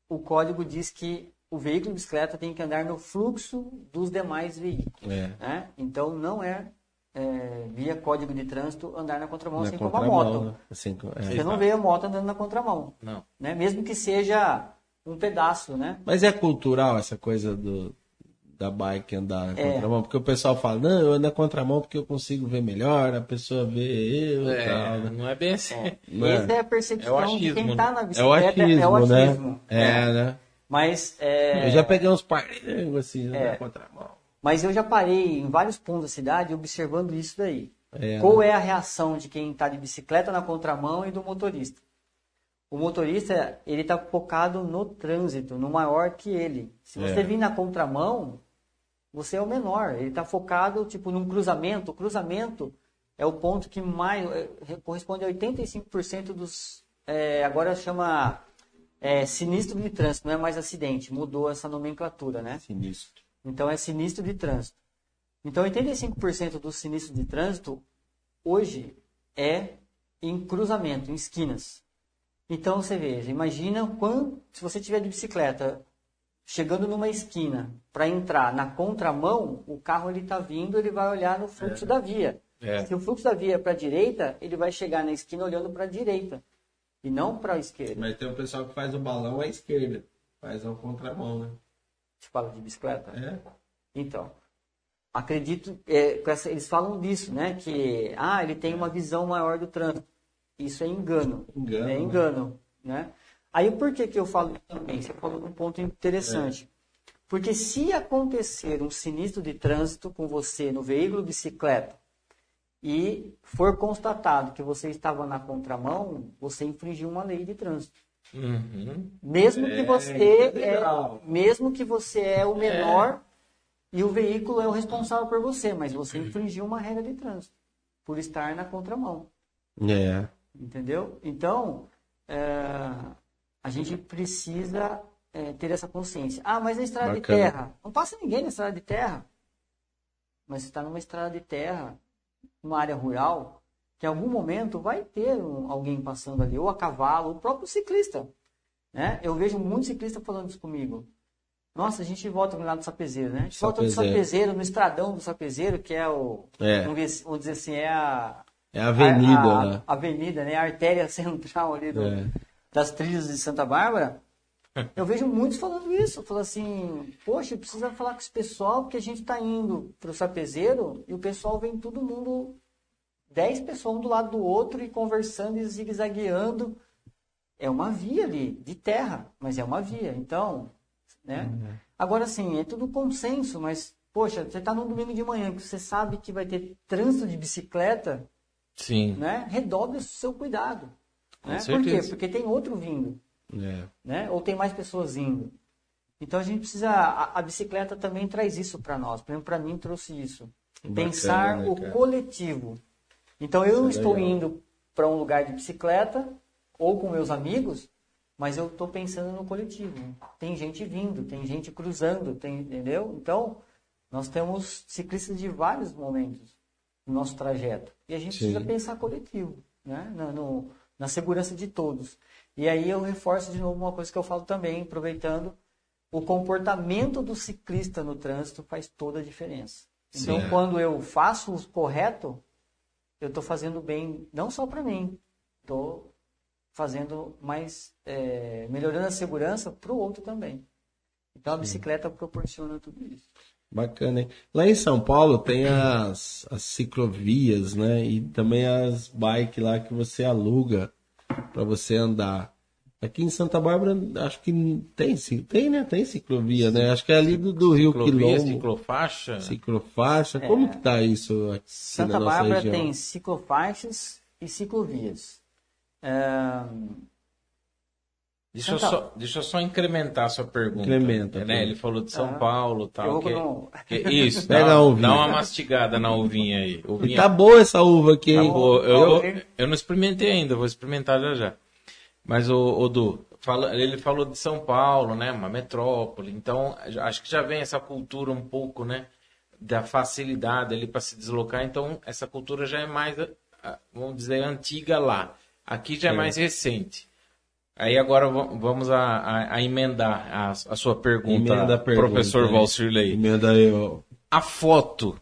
o código diz que o veículo de bicicleta tem que andar no fluxo dos demais veículos. É. né? Então não é, é, via Código de Trânsito andar na contramão Na assim como a contramão, moto. né? Assim, é. Você não vê a moto andando na contramão. Não. né? Mesmo que seja um pedaço, né? Mas é cultural essa coisa do, da bike andar na É. contramão? Porque o pessoal fala, não, eu ando na contramão porque eu consigo ver melhor, a pessoa vê eu e É, tal, né? não é bem assim. Não é? Essa é a É percepção o de quem achismo, está na É o bicicleta. achismo, é o né? achismo. É, né? Mas, é, Eu já peguei uns parelhos assim, É. na contramão. mas eu já parei em vários pontos da cidade observando isso daí. É, Qual né? é a reação de quem está de bicicleta na contramão e do motorista? O motorista, ele está focado no trânsito, no maior que ele. Se você É. vir na contramão, você é o menor. Ele está focado, tipo, num cruzamento. O cruzamento é o ponto que mais é, corresponde a 85% dos. é, agora chama é, sinistro de trânsito, não é mais acidente. Mudou essa nomenclatura, né? Sinistro. Então é sinistro de trânsito. Então 85% do sinistro de trânsito hoje é em cruzamento, em esquinas. Então você veja, imagina quando, se você tiver de bicicleta chegando numa esquina para entrar na contramão, o carro ele está vindo, ele vai olhar no fluxo da via. É. Se o fluxo da via é para a direita, ele vai chegar na esquina olhando para a direita e não para a esquerda. Mas tem o pessoal que faz o balão à esquerda. Faz ao contramão, né? Você fala de bicicleta? É. Então, acredito, é, eles falam disso, né? Que ah, ele tem uma visão maior do trânsito. Isso é engano. Engano, é né? engano, né? Aí por que que eu falo isso também? Você falou um ponto interessante. Porque se acontecer um sinistro de trânsito com você no veículo bicicleta e for constatado que você estava na contramão, você infringiu uma lei de trânsito. Uhum. Mesmo que É, você isso é é, mesmo que você é o menor e o veículo é o responsável por você, mas você infringiu uma regra de trânsito por estar na contramão, É. entendeu? Então é, a gente precisa é, ter essa consciência. Ah, mas na estrada Bacana. de terra, não passa ninguém na estrada de terra. Mas você está numa estrada de terra, numa área rural, que em algum momento vai ter um- alguém passando ali, ou a cavalo, o próprio ciclista. Né? Eu vejo muitos ciclistas falando isso comigo. Nossa, a gente volta lá do Sapezeiro, né? A gente volta do Sapezeiro. Sapezeiro, no estradão do Sapezeiro, que é o. É. Vamos, dizer assim, é a. É a avenida, a, a- né? a avenida, né? A artéria central ali do, É. das trilhas de Santa Bárbara. Eu vejo muitos falando isso. Falando assim, poxa, precisa falar com esse pessoal, porque a gente está indo para o Sapezeiro e o pessoal vem todo mundo, dez pessoas um do lado do outro e conversando e zigue-zagueando. É uma via ali, de terra, mas é uma via. Então, né? Agora sim, é tudo consenso, mas, poxa, você está num domingo de manhã que você sabe que vai ter trânsito de bicicleta, Sim. né? Redobre o seu cuidado. Né? Por quê? Porque tem outro vindo É. né? Ou tem mais pessoas indo. Então a gente precisa. A, a bicicleta também traz isso para nós. Por exemplo, para mim trouxe isso. Bacana, Pensar né, o cara? coletivo. Então eu não é estou legal. indo para um lugar de bicicleta ou com meus amigos, mas eu estou pensando no coletivo. Tem gente vindo, tem gente cruzando, tem, entendeu? Então nós temos ciclistas de vários momentos no nosso trajeto e a gente Sim. precisa pensar coletivo, né? Na, no- na segurança de todos. E aí eu reforço de novo uma coisa que eu falo também, aproveitando, o comportamento do ciclista no trânsito faz toda a diferença. Então, Sim. quando eu faço o correto, eu estou fazendo bem não só para mim, estou fazendo mais, é, melhorando a segurança para o outro também. Então, a bicicleta proporciona tudo isso. Bacana, hein? Lá em São Paulo tem as, as ciclovias, né? E também as bikes lá que você aluga para você andar. Aqui em Santa Bárbara, acho que tem, sim, tem, né? Tem ciclovia, né? Acho que é ali do, do Rio Ciclovia, Quilombo. ciclofaixa. Ciclofaixa. Como que tá isso aqui Santa na nossa Bárbara região? tem ciclofaixas e ciclovias. É, Deixa eu, Santa- só, deixa eu só incrementar a sua pergunta. Incrementa, né? Ele falou de São Ah, Paulo tal. Que, não- que- isso, Pega dá, a uvinha. dá uma mastigada na uvinha aí. Uvinha, tá boa essa uva aqui, Tá hein? boa. Eu, Eu- eu, não experimentei ainda, vou experimentar já já. Mas o, o Du, fala, ele falou de São Paulo, né? Uma metrópole. Então, acho que já vem essa cultura um pouco, né? Da facilidade ali para se deslocar. Então, essa cultura já é mais, vamos dizer, antiga lá. Aqui já é, É. mais recente. Aí agora va- vamos a, a- a emendar a, a sua pergunta, Emenda pergunta, professor hein? Valcirley Emenda aí, ó. a foto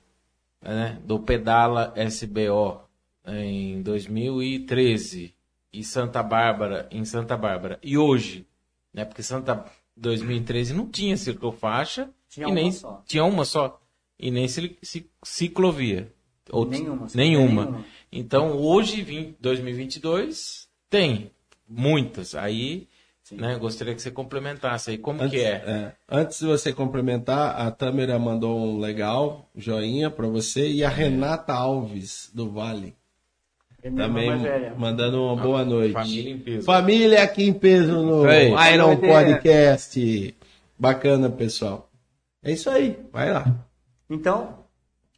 né, do Pedala SBO em 2013 e Santa Bárbara em Santa Bárbara e hoje, né? Porque Santa 2013 não tinha ciclofaixa Tinha e uma nem só. tinha uma só e nem ci- ci- ciclovia. Ou- Nenhuma, nenhuma. nenhuma. Então hoje, 20 2022, tem muitas. Aí, né? Gostaria que você complementasse aí como que é. Antes de você complementar, a Tâmara mandou um legal joinha pra você e a Renata Alves do Vale É também mandando uma boa noite. Família em peso. Família aqui em peso no. Iron. Podcast. Bacana, pessoal. É isso aí, vai lá. Então,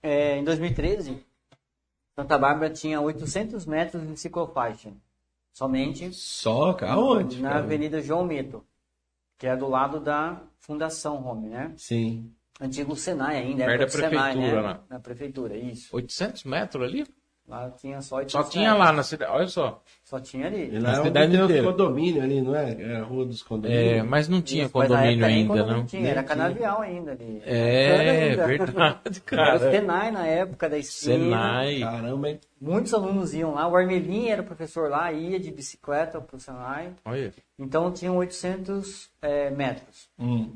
é, em 2013, Santa Bárbara tinha 800 metros de ciclofaixa. Somente Só, aonde? na cara? Avenida João Mito, que é do lado da Fundação Home, né? Sim. Antigo Senai ainda, Perto época da do Senai, prefeitura, né? lá. Na prefeitura, isso. 800 metros ali? Lá tinha só 800 Só tinha lá na cidade. Olha só. Só tinha ali. E lá Na é onde cidade tem os inteira. condomínios ali, não é? É a rua dos É, condomínios. mas não tinha Isso, condomínio ainda, condomínio não. Tinha, Nem era tinha. canavial ainda ali. É, ainda. verdade, Era o cara. Senai na época da esquina. Senai. Caramba, hein? Muitos alunos iam lá. O Armelinho era professor lá, ia de bicicleta pro Senai. Olha. Então tinham 800 é, metros. Hum.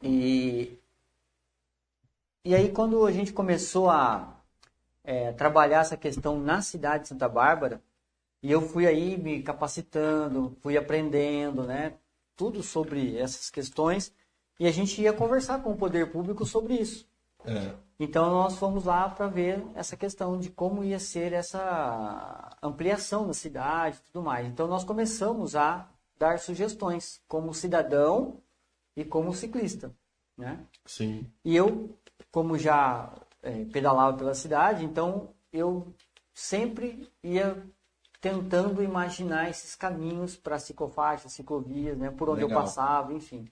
E E aí, quando a gente começou a é, trabalhar essa questão na cidade de Santa Bárbara, e eu fui aí me capacitando, fui aprendendo, né? Tudo sobre essas questões, e a gente ia conversar com o poder público sobre isso. É. Então nós fomos lá para ver essa questão de como ia ser essa ampliação da cidade e tudo mais. Então nós começamos a dar sugestões como cidadão e como ciclista, né? Sim. E eu, como já é, pedalava pela cidade, então eu sempre ia tentando imaginar esses caminhos para ciclofaixas, ciclovias, né? Por onde eu Legal. passava, enfim.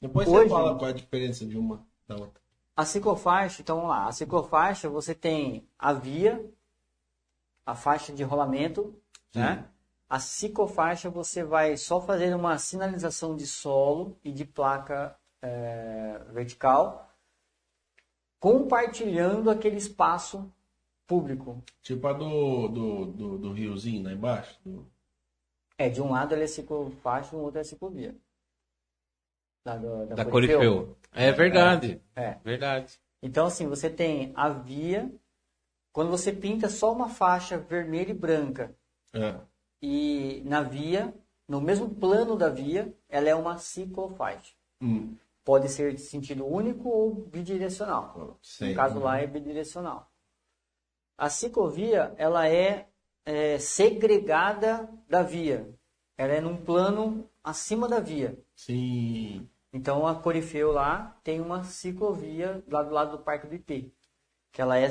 Depois Hoje- você fala qual é a diferença de uma da outra. A ciclofaixa, então vamos lá. A ciclofaixa você tem a via, a faixa de rolamento, né? A ciclofaixa você vai só fazer uma sinalização de solo e de placa é, vertical, compartilhando aquele espaço público. Tipo a do, do, do, do riozinho lá embaixo. do- É, de um lado ele é ciclofaixa, do outro é ciclovia. Da, do- Da Corifeu. É verdade. É. Verdade. Então, assim, você tem a via. Quando você pinta só uma faixa vermelha e branca É. e na via, no mesmo plano da via, ela é uma ciclofaixa. Hum. Pode ser de sentido único ou bidirecional. Sei. No caso lá é bidirecional. A ciclovia, ela é, é, segregada da via. Ela é num plano acima da via. Sim. Então a Corifeu lá tem uma ciclovia lá do lado do Parque do IP, que ela é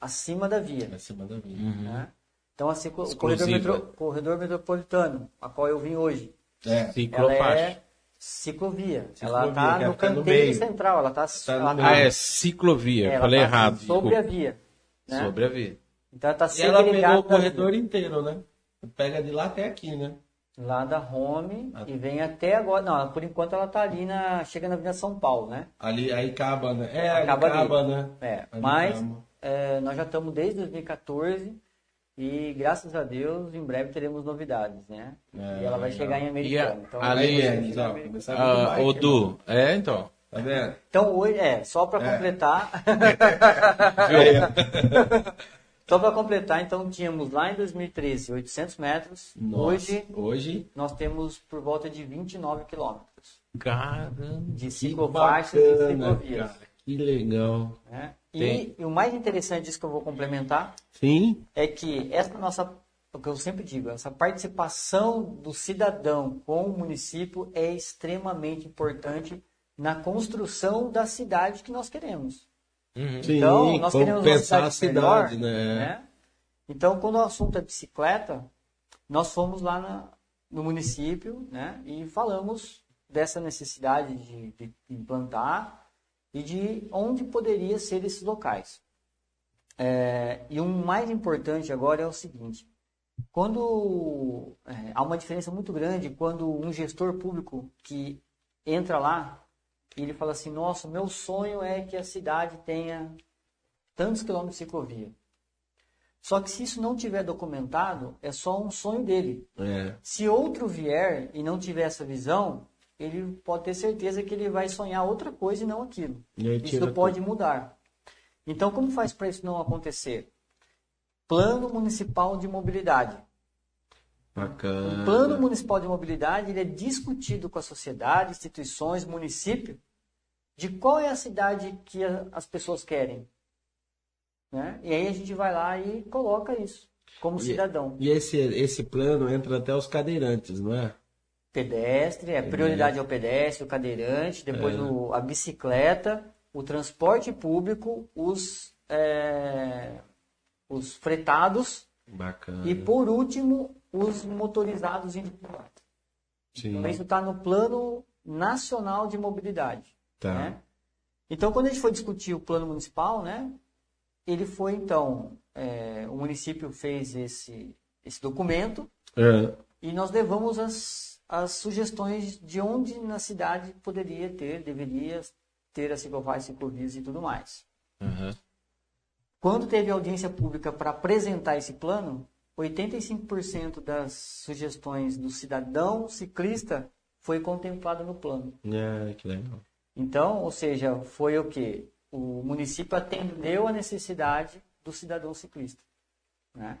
acima da via. Acima da vida. né? Então a ciclo, o corredor, metro- corredor metropolitano, a qual eu vim hoje, É. ela Ciclofaixa. é ciclovia. Ciclovia, ela está no tá canteiro central, ela está Tá no ela tá- Ah, é ciclovia. ela Falei tá errado. Sobre a via. Né? Sobre a via. Então ela está E ela pegou o corredor inteiro, né? Pega de lá até aqui, né? lá da Home Ah. e vem até agora. Não, por enquanto ela está ali na chega na Avenida São Paulo, né? Ali, aí acaba, né? É, Acaba ali. acaba, né? É, mas é, nós já estamos desde 2014 e graças a Deus em breve teremos novidades, né? É, e ela vai legal. chegar em americano. A- então, ali- a vir do Ah, o Du. É, então. Tá vendo? Então hoje, é, só para É. completar, só para completar, então tínhamos lá em 2013 800 metros, Nossa, hoje hoje nós temos por volta de 29 quilômetros Caramba. de que ciclofaixas e ciclovias. cara. Que legal. né? E, e o mais interessante disso que eu vou complementar Sim. é que essa nossa, o que eu sempre digo, essa participação do cidadão com o município é extremamente importante na construção da cidade que nós queremos. Uhum. Sim, Então, nós como queremos uma pensar a cidade, cidade, melhor, né? né? Então, quando o assunto é bicicleta, nós fomos lá na- no município né? e falamos dessa necessidade de, de implantar e de onde poderia ser esses locais. É, e o mais importante agora é o seguinte: quando é, há uma diferença muito grande quando um gestor público que entra lá e ele fala assim: Nossa, meu sonho é que a cidade tenha tantos quilômetros de ciclovia. Só que se isso não tiver documentado, é só um sonho dele. É. Se outro vier e não tiver essa visão, ele pode ter certeza que ele vai sonhar outra coisa e não aquilo. E Isso pode mudar. Então, como faz para isso não acontecer? Plano Municipal de Mobilidade. Bacana. O Plano Municipal de Mobilidade ele é discutido com a sociedade, instituições, município, de qual é a cidade que as pessoas querem. Né? E aí a gente vai lá e coloca isso como E- cidadão. E esse, esse plano entra até os cadeirantes, não é? Pedestre, é prioridade ao pedestre, o cadeirante, depois É. o- a bicicleta, o transporte público, os, é, os fretados Bacana. e, por último, os motorizados individuais. Sim. Então, isso está no Plano Nacional de Mobilidade. Tá. né? Então, quando a gente foi discutir o plano municipal, né, ele foi, então, é, o município fez esse, esse documento É. e nós levamos as, as sugestões de onde na cidade poderia ter, deveria ter as ciclovias, ciclovias e tudo mais. Uhum. Quando teve audiência pública para apresentar esse plano, 85% das sugestões do cidadão ciclista foi contemplado no plano. É, que legal. Então, ou seja, foi o que? o município atendeu a necessidade do cidadão ciclista. Né?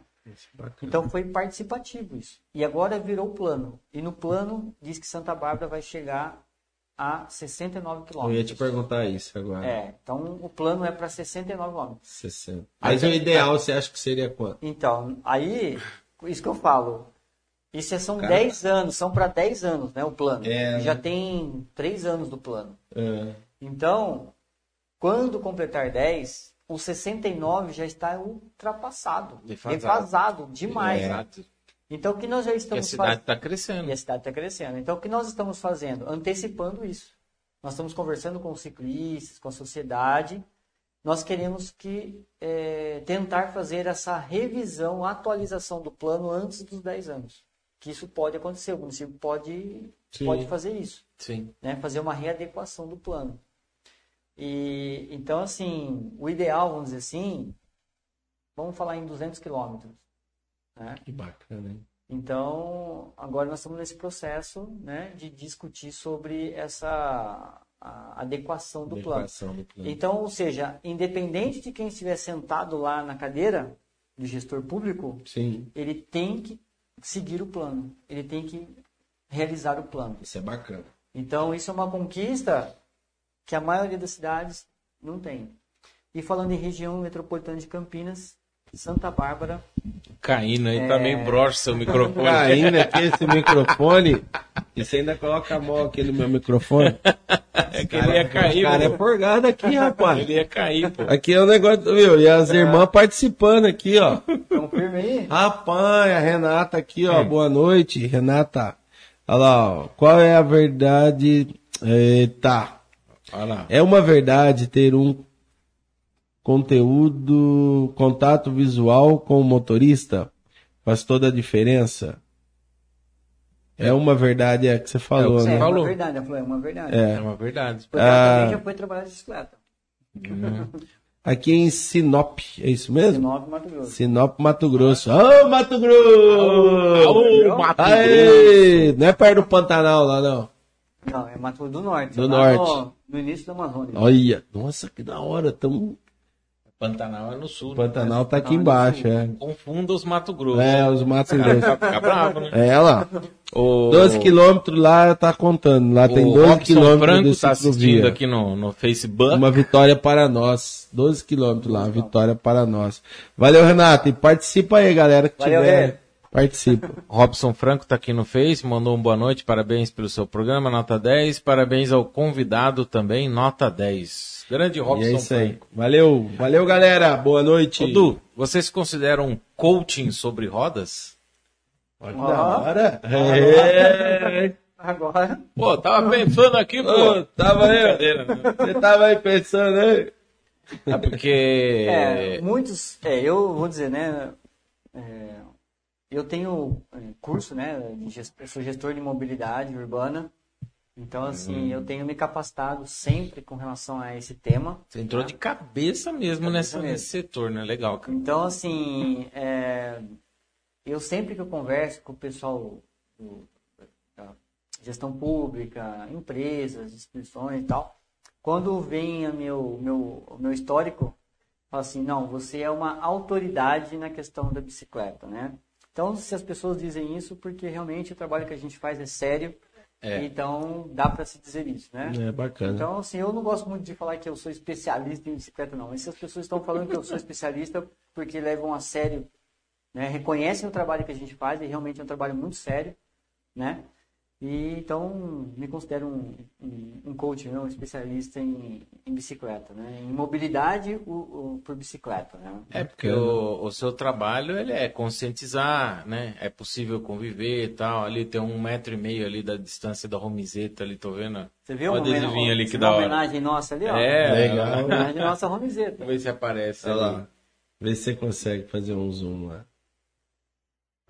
Então foi participativo isso. E agora virou plano. E no plano diz que Santa Bárbara vai chegar a 69 Eu quilômetros. ia te perguntar isso agora. É, então o plano é para 69 quilômetros. 60. Mas o ideal você acha que seria quanto? Então, aí, isso que eu falo. Isso é- são Cara. 10 anos, são para 10 anos, né, o plano. É, Já tem 3 anos do plano. É. Então, quando completar 10, o 69 já está ultrapassado. Defasado. Defasado demais. Exato. Então, o que nós já Porque a estamos cidade fazendo? está crescendo. E a cidade está crescendo. Então, o que nós estamos fazendo? Antecipando isso. Nós estamos conversando com os ciclistas, com a sociedade. Nós queremos que eh, tentar fazer essa revisão, atualização do plano antes dos 10 anos. Que isso pode acontecer. O município pode, Sim. pode fazer isso Sim. né, fazer uma readequação do plano. E então assim, o ideal, vamos dizer assim, vamos falar em 200 quilômetros. Né? Que bacana, hein? Então, agora nós estamos nesse processo né, de discutir sobre essa adequação do plano. Adequação do plano. Então, ou seja, independente de quem estiver sentado lá na cadeira do gestor público, Sim, ele tem que seguir o plano, ele tem que realizar o plano. isso é bacana. Então, isso é uma conquista que a maioria das cidades não tem. E falando em região metropolitana de Campinas, Santa Bárbara, Caindo aí, É. tá meio broxa seu microfone. Caindo aqui esse microfone. E você ainda coloca a mão aqui no meu microfone. É que ele ia cair, O cara é forgado aqui, rapaz. Ele ia cair, pô. Aqui é o negócio, viu? E as irmãs participando aqui, ó. confirma aí. Rapaz, a Renata aqui, ó. Boa noite, Renata. Olha lá, ó. Qual é a verdade? Eita. É uma verdade ter um conteúdo, contato visual com o motorista? Faz toda a diferença? É uma verdade, é que você falou, Você É, né? uma falou. verdade, ela falou, é uma verdade. É. É uma verdade. Porque ela Ah. também já foi trabalhar de bicicleta. Aqui em Sinop, é isso mesmo? Sinop, Mato Grosso. Sinop, Mato Grosso. Ô, Mato Grosso! Ô, Mato Aê! Não é perto do Pantanal lá, não. Não, é Mato Grosso do Norte. Do lá Norte. No, no início da Amazônia. Olha, nossa, que da hora. Tamo... Pantanal é no sul. Né? Pantanal tá aqui Pantanal é embaixo, é. Confunda os Mato Grosso. É, os Mato Grosso. fica bravo, né? É lá. O... 12 quilômetros lá tá contando. Lá tem o 12 Robson quilômetros Franco de tá assistindo aqui no, no Facebook. Uma vitória para nós. 12 quilômetros lá, vitória para nós. Valeu, Renato. E participa aí, galera que Valeu, tiver. Rê. Participa. Robson Franco tá aqui no Face, mandou um boa noite, parabéns pelo seu programa, nota 10. Parabéns ao convidado também, nota 10. Grande E Robson é isso aí. Franco. Valeu. Valeu, galera. Boa noite. Ô, Du, você se considera um coaching sobre rodas? Olha da hora. É. Agora, Pô, tava pensando aqui, pô. Ô, tava aí. Né? Você tava aí pensando aí? É porque. é, muitos, é, eu vou dizer, né, é, eu tenho é, curso, né, de eu sou gestor de mobilidade urbana, então, assim, eu tenho me capacitado sempre com relação a esse tema. Você entrou de cabeça mesmo Cabeça nessa, mesmo. nesse setor, né? Legal, cara. Então, assim, é, eu sempre que eu converso com o pessoal do- da gestão pública, empresas, instituições e tal, quando vem a meu, meu, o meu histórico, fala assim, não, você é uma autoridade na questão da bicicleta, né? Então, se as pessoas dizem isso, porque realmente o trabalho que a gente faz é sério, É. então dá para se dizer isso, né? É bacana. Então, assim, eu não gosto muito de falar que eu sou especialista em bicicleta, não. Mas se as pessoas estão falando que eu sou especialista porque levam a sério, né? reconhecem o trabalho que a gente faz e realmente é um trabalho muito sério, né? E então me considero um, um, um coach, né? um especialista em, em bicicleta, né? Em mobilidade o, o- por bicicleta, né? É porque o, o seu trabalho ele é conscientizar, né? É possível conviver e tal. Ali tem um metro e meio ali da distância da Romizeta ali, tô vendo? Você viu o uma, homena- ali que uma da hora. homenagem nossa ali, ó? É, Legal. Uma homenagem nossa Romizeta. Vamos ver se aparece Olha ali. lá. Vê se você consegue fazer um zoom lá.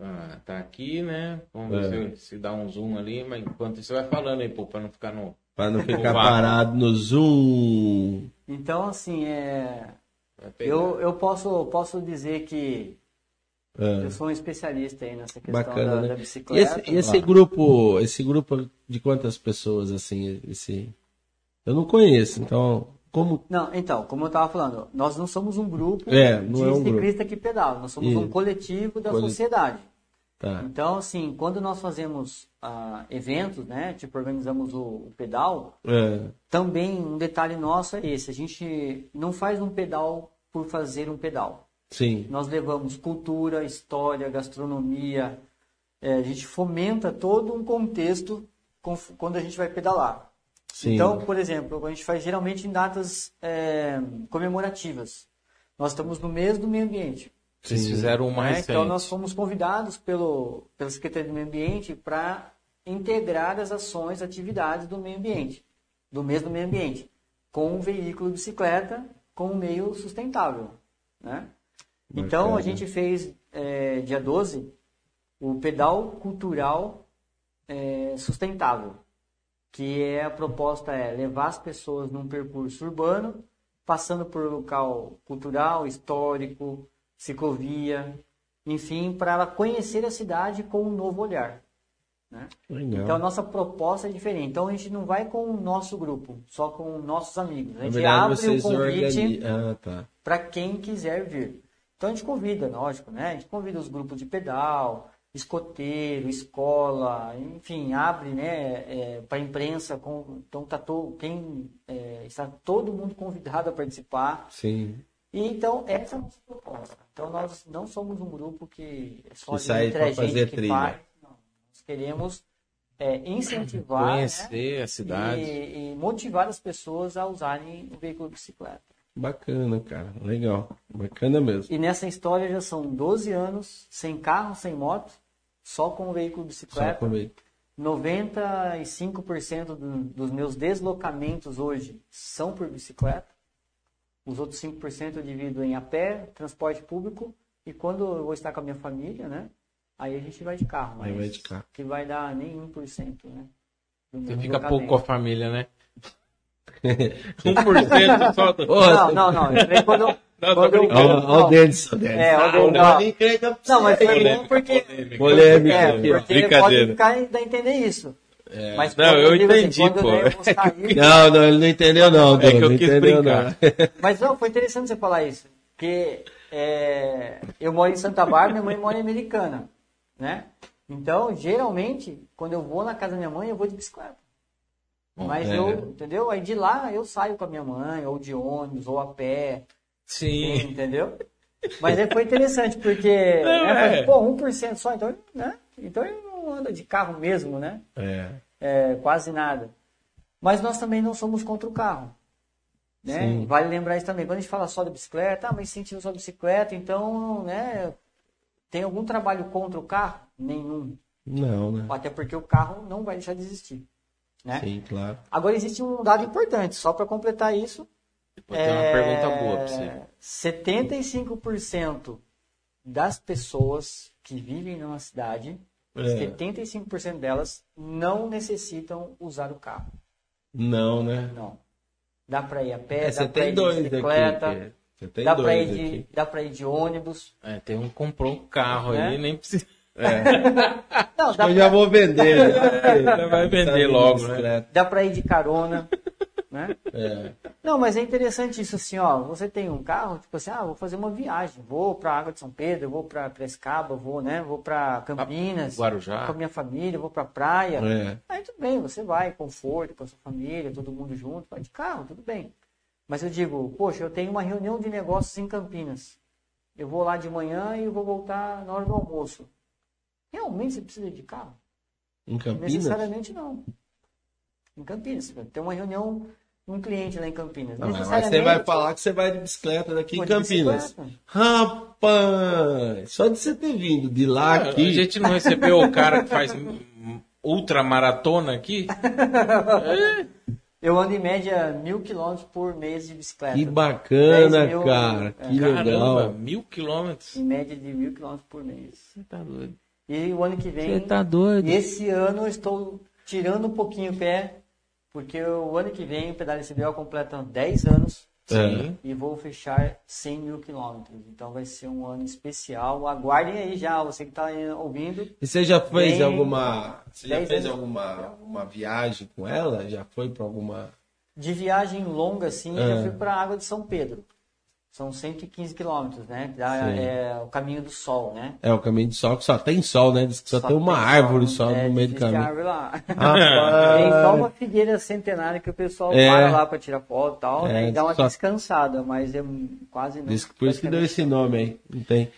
Ah, tá aqui, né? Vamos É. ver se, se dá um zoom ali, mas enquanto isso você vai falando aí, pô, pra não ficar no. Pra não ficar parado no zoom. Então, assim, é... Eu, eu posso, posso dizer que É. eu sou um especialista aí nessa questão Bacana, da, né? da E bicicleta. esse, e esse grupo, esse grupo de quantas pessoas assim, esse eu não conheço, então Como. Não, então, como eu estava falando, nós não somos um grupo É, de é um grupo. ciclista que pedala, nós somos Isso. um coletivo da sociedade. Tá. Então, assim, quando nós fazemos ah, eventos, né, tipo, organizamos o, o pedal, É, também um detalhe nosso é esse, a gente não faz um pedal por fazer um pedal. sim. Nós levamos cultura, história, gastronomia, é, a gente fomenta todo um contexto com- quando a gente vai pedalar. Sim. Então, por exemplo, a gente faz geralmente em datas é, comemorativas. Nós estamos no mês do meio ambiente. Vocês fizeram uma né? recente. Então, nós fomos convidados pelo, pela Secretaria do Meio Ambiente para integrar as ações, atividades do meio ambiente, do mês do meio ambiente, com um veículo bicicleta com um meio sustentável. Né? Então, a gente fez, é, dia 12, o pedal cultural é, sustentável, que é a proposta é levar as pessoas num percurso urbano, passando por local cultural, histórico, ciclovia, enfim, para ela conhecer a cidade com um novo olhar. Né? Então, a nossa proposta é diferente. Então, a gente não vai com o nosso grupo, só com nossos amigos. A gente verdade, abre o convite. Ah, tá. para quem quiser vir. Então a gente convida, lógico, né? A gente convida os grupos de pedal, escoteiro, escola, enfim, abre, né, para a imprensa. Com, então tá to, quem é, está todo mundo convidado a participar. Sim. E então essa é a nossa proposta. Então nós não somos um grupo que é só sai entre a gente fazer que trilha. faz. Não, nós queremos é, incentivar, né, Conhecer a cidade. e, e motivar as pessoas a usarem o veículo de bicicleta. Bacana, cara. Legal. Bacana mesmo. E nessa história já são 12 anos, sem carro, sem moto, só com o veículo de Só bicicleta. comigo. 95% do- dos meus deslocamentos hoje são por bicicleta. Os outros 5% eu divido em a pé, transporte público. E quando eu vou estar com a minha família, né? Aí a gente vai de carro. Aí mas vai de carro. Que vai dar nem 1%, né? Você fica pouco com a família, né? 1% só do... Ô, Não, não, não. Eu quando, eu- Não, tô quando eu- brincando. Não. o Dennis, o Dennis. É, ó o Ah, Dennis, não, mas foi bom porque... polêmica. É, porque Brincadeira. pode ficar dar a entender isso. É, Mas não, quando eu assim, entendi, quando, pô. sair- Não, não, ele não entendeu, não. É que eu quis brincar. não. Mas não, foi interessante você falar isso. Porque é, eu moro em Santa Bárbara, minha mãe mora em Americana. Né? Então, geralmente, quando eu vou na casa da minha mãe, eu vou de bicicleta. Mas é. eu, entendeu? Aí de lá eu saio com a minha mãe, ou de ônibus, ou a pé. Sim. Entendeu? Mas aí foi interessante, porque. Não, né, é. Pô, 1% só, então, né? Então ele não anda de carro mesmo, né? É. é, quase nada. Mas nós também não somos contra o carro. Né? Sim. Vale lembrar isso também. Quando a gente fala só da bicicleta, ah, mas incentiva só bicicleta, então, né? Tem algum trabalho contra o carro? Nenhum. Não, né? Até porque o carro não vai deixar de existir. Né? Sim, claro. Agora existe um dado importante, só para completar isso. Pô, tem uma é, pergunta boa pra você. 75% das pessoas que vivem numa cidade, É. 75% delas não necessitam usar o carro. Não, né? Não. Dá pra ir a pé, É, dá pra ir de bicicleta, aqui. tem dá, pra ir de, dá ir de ônibus. É, tem um que comprou um carro Né? aí, nem precisa. Não, dá, Eu já pra, vou vender. Já vai vender logo, né? dá pra ir de carona. né? É. Não, mas é interessante isso assim, ó. Você tem um carro, tipo assim, ah, vou fazer uma viagem, vou pra Água de São Pedro, vou pra Prescaba, vou, né? Vou pra Campinas, Guarujá. com a minha família, vou pra praia. É. Aí tudo bem, você vai, conforto com a sua família, todo mundo junto, vai de carro, tudo bem. Mas eu digo, poxa, eu tenho uma reunião de negócios em Campinas. Eu vou lá de manhã e vou voltar na hora do almoço. Realmente você precisa de carro? Em Campinas? Necessariamente não. Em Campinas. Você tem uma reunião com um cliente lá em Campinas. Não, mas Necessariamente, você vai falar que você vai de bicicleta daqui em Campinas. Rapaz, só de você ter vindo de lá A aqui. gente não recebeu o cara que faz ultramaratona aqui? Eu ando em média mil quilômetros por mês de bicicleta. Que bacana, 10 mil, cara. é. Que Caramba, legal. mil quilômetros. Em média de mil quilômetros por mês. Você tá doido. E o ano que vem. doido. E esse ano eu estou tirando um pouquinho o pé, porque o ano que vem o Pedal CBO completa 10 anos Sim. e vou fechar 100 mil quilômetros. Então vai ser um ano especial. Aguardem aí já, você que está ouvindo. E você já fez Bem- alguma. Você já fez anos. alguma uma viagem com ela? Já foi pra alguma. De viagem longa, assim, eu É. já fui para a Água de São Pedro. São 115 quilômetros, né? Dá- Sim. É o caminho do sol, né? É o caminho de sol que só tem sol, né? Diz que só, tem uma tem árvore sol, só é, no meio do caminho. árvore lá. Rapaz. Tem só uma figueira centenária que o pessoal É. para lá para tirar foto e tal, É, né? E dá uma só- descansada, mas é quase não. Diz que por isso que deu esse nome aí. Não tem.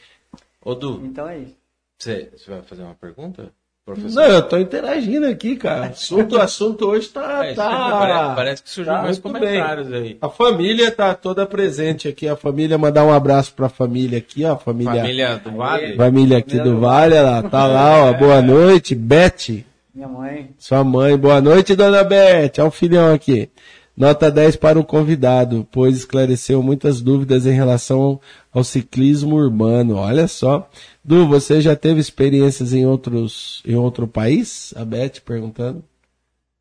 Ô, Du, Então é isso. você, você vai fazer uma pergunta? Professor? Não, eu tô interagindo aqui, cara. Assunto, o assunto hoje tá. É, tá... parece, parece que surgiu tá mais comentários aí. A família tá toda presente aqui. A família, mandar um abraço pra família aqui, ó. Família, família, do Vale? aqui Família do do Vale, ela tá lá, ó. Boa noite, Beth. Minha mãe. Sua mãe, boa noite, dona Beth. Olha o filhão aqui. Nota 10 para o convidado, pois esclareceu muitas dúvidas em relação ao ciclismo urbano. Olha só. Du, você já teve experiências em outros em outro país? A Beth perguntando.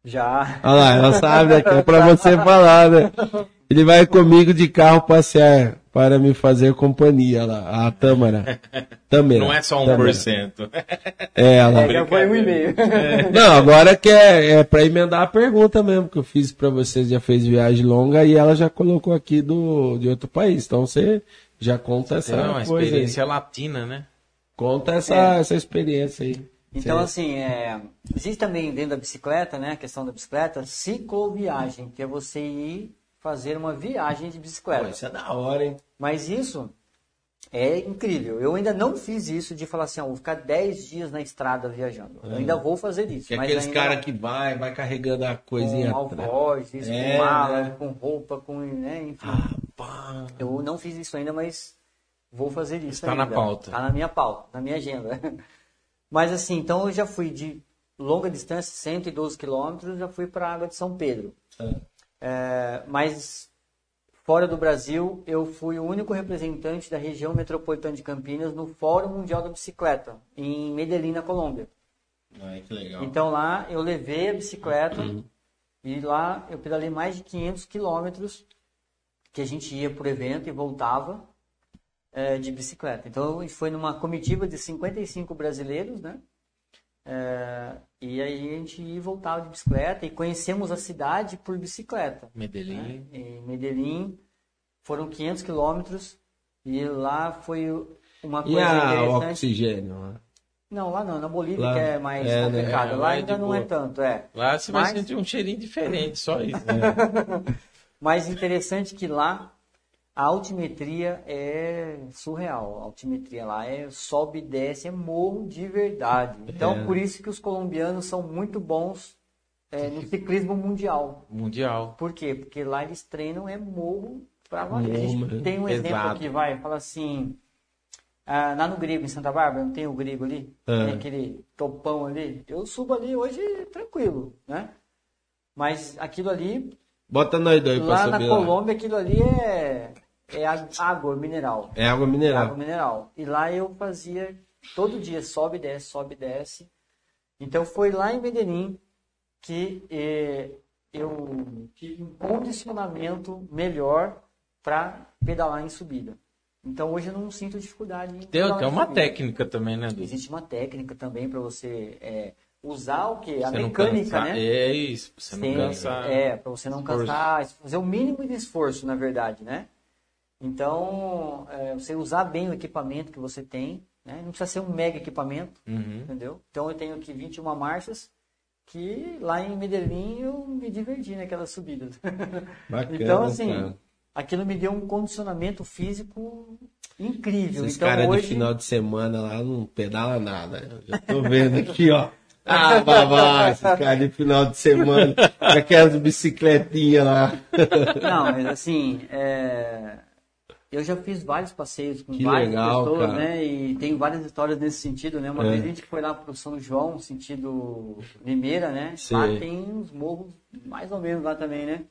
Já. Olha lá, ela sabe, né? É pra você falar, né? Ele vai comigo de carro passear para me fazer companhia lá. A Tâmara. Tâmara. Não é só Tâmara. 1%. É, ela. É, já foi um e-mail. Não, agora que é, é pra emendar a pergunta mesmo que eu fiz pra você, já fez viagem longa e ela já colocou aqui do, de outro país. Então você já conta essa É uma coisa aí. experiência latina, né? Conta essa, É. essa experiência aí. Então, Você- assim, é, existe também dentro da bicicleta, né, a questão da bicicleta, cicloviagem, que é você ir fazer uma viagem de Pô, bicicleta. isso é da hora, hein? Mas isso é incrível. Eu ainda não fiz isso de falar assim, ó, vou ficar 10 dias na estrada viajando. Eu ainda vou fazer isso. Que é mas aqueles ainda caras que vai, vai carregando a coisinha com isso, É, com mala, né? com roupa, com, né, enfim. Pá. Eu não fiz isso ainda, mas vou fazer isso Está ainda. na pauta. Está na minha pauta, na minha agenda. Mas assim, então eu já fui de longa distância, 112 quilômetros, já fui para a Água de São Pedro. É, mas fora do Brasil, eu fui o único representante da região metropolitana de Campinas no Fórum Mundial da Bicicleta, em Medellín, na Colômbia. Ai, que legal. Então lá eu levei a bicicleta e lá eu pedalei mais de 500 quilômetros que a gente ia por evento e voltava eh, de bicicleta. Então foi numa comitiva de 55 brasileiros, né? Eh, e aí a gente ia e voltava de bicicleta e conhecemos a cidade por bicicleta. Medellín. Em Medellín foram 500 quilômetros e lá foi uma E coisa a interessante. oxigênio? né? Não, lá não, na Bolívia Lá- que é mais é, né? complicado. É, lá lá é ainda não é boa. tanto, é. Lá você vai Mas- sentir um cheirinho diferente, só isso. né? Mas interessante que lá a altimetria é surreal. A altimetria lá é sobe e desce, é morro de verdade. Então, É. por isso que os colombianos são muito bons é, no ciclismo mundial. Mundial. Por quê? Porque lá eles treinam é morro pra valer. Mesmo. tem um exemplo aqui, vai, fala assim. ah, lá no Grego, em Santa Bárbara, não tem o Grego ali? É. Tem aquele topão ali. Eu subo ali hoje tranquilo, né? Mas aquilo ali, Bota nós dois pra lá na subir lá. Colômbia, aquilo ali é, é a- água mineral. É água É mineral. água mineral. E lá eu fazia todo dia, sobe e desce, sobe e desce. Então foi lá em Medellín que eh, eu tive um condicionamento melhor para pedalar em subida. Então hoje eu não sinto dificuldade em Tem, pedalar tem em uma subida. técnica também, né, Du? Existe uma técnica também para você eh, usar o que? A Você mecânica, né? É isso, pra você não Sim, cansar. É, para você não Esforço. cansar, fazer o mínimo de esforço, na verdade, né? Então, é, você usar bem o equipamento que você tem, né? Não precisa ser um mega equipamento, Uhum. entendeu? Então, eu tenho aqui 21 marchas, que lá em Medellín eu me diverti naquelas subidas. Bacana, então, assim, cara. aquilo me deu um condicionamento físico incrível. Esses então, caras hoje... de final de semana lá não pedala nada. Eu já tô vendo aqui, ó. Ah, babá, esses caras de final de semana, com aquelas bicicletinhas lá. Não, mas assim, é, eu já fiz vários passeios com Que várias legal, pessoas, cara. né? E tenho várias histórias nesse sentido, né? Uma É. vez a gente foi lá pro São João, sentido Limeira, né? Sim. Lá tem uns morros mais ou menos lá também, né?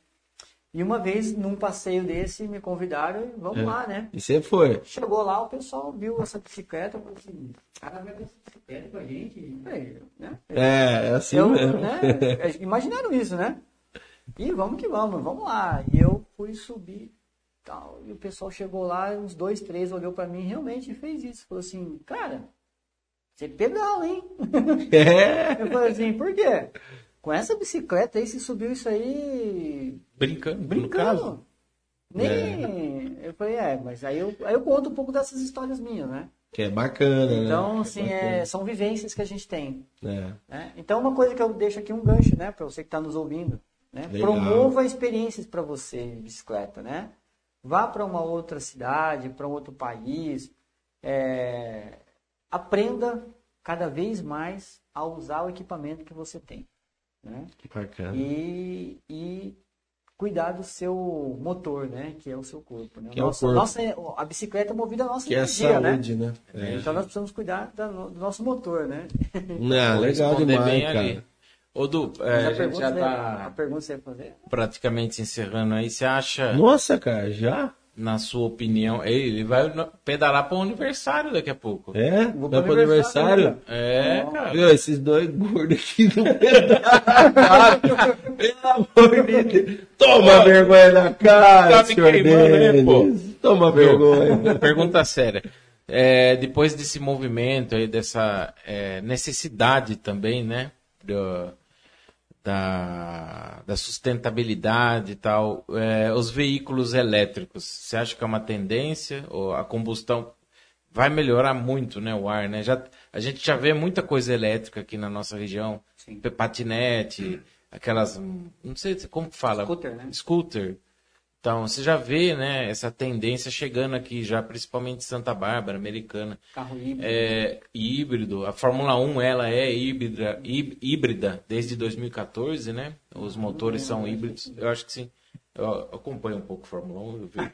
E uma vez, num passeio desse, me convidaram e vamos É. lá, né? E você foi? Chegou lá, o pessoal viu essa bicicleta, falou assim, cara, vai essa bicicleta com a gente, Aí, né? É, é assim Eu, mesmo. né, imaginaram isso, né? E vamos que vamos, vamos lá. E eu fui subir tal. E o pessoal chegou lá, uns dois, três olhou pra mim e realmente fez isso. Falou assim, cara, você pedala, hein? É. Eu falei assim, por quê? com essa bicicleta aí, se subiu isso aí Brincando, brincando. Nem. Eu falei, é, mas aí eu, aí eu conto um pouco dessas histórias minhas, né? Que é bacana, né? Então, assim, Que é, são vivências que a gente tem. bacana. né? Então, uma coisa que eu deixo aqui um gancho, né, para você que está nos ouvindo, né? Promova experiências para você de bicicleta, né? Vá para uma outra cidade, para um outro país, é, aprenda cada vez mais a usar o equipamento que você tem, né? Que bacana. E, e cuidar do seu motor, né? Que é o seu corpo, né? Que é o Nossa- corpo. nossa- a bicicleta é movida a nossa Que é energia, né? saúde, né? É. Então nós precisamos cuidar da- do nosso motor, né? Não, legal demais, cara. ali. Ô, Du, é, a gente já você- a tá pergunta você vai fazer? praticamente se encerrando aí. Você acha, Nossa, cara, já? na sua opinião, ele vai pedalar para o aniversário daqui a pouco. É? Vou Vai pro pro aniversário? aniversário, É, cara. Viu, esses dois gordos aqui no pedaço. Pelo amor de Deus. Toma vergonha na cara, Tá me queimando, né, pô? Toma vergonha. Pergunta séria. É, depois desse movimento aí, dessa é, necessidade também, né? do- da, da sustentabilidade e tal, é, os veículos elétricos, você acha que é uma tendência? Ou a combustão vai melhorar muito, né? O ar, né? Já, a gente já vê muita coisa elétrica aqui na nossa região. Sim. Patinete, aquelas. Não sei como que fala. Scooter, né? Scooter. Então, você já vê, né, essa tendência chegando aqui, já principalmente em Santa Bárbara, americana. Carro híbrido. É híbrido. A Fórmula 1, ela é híbrida, hí- híbrida desde 2014, né? Os motores são híbridos. Eu acho que sim. Eu acompanho um pouco a Fórmula 1. eu vejo.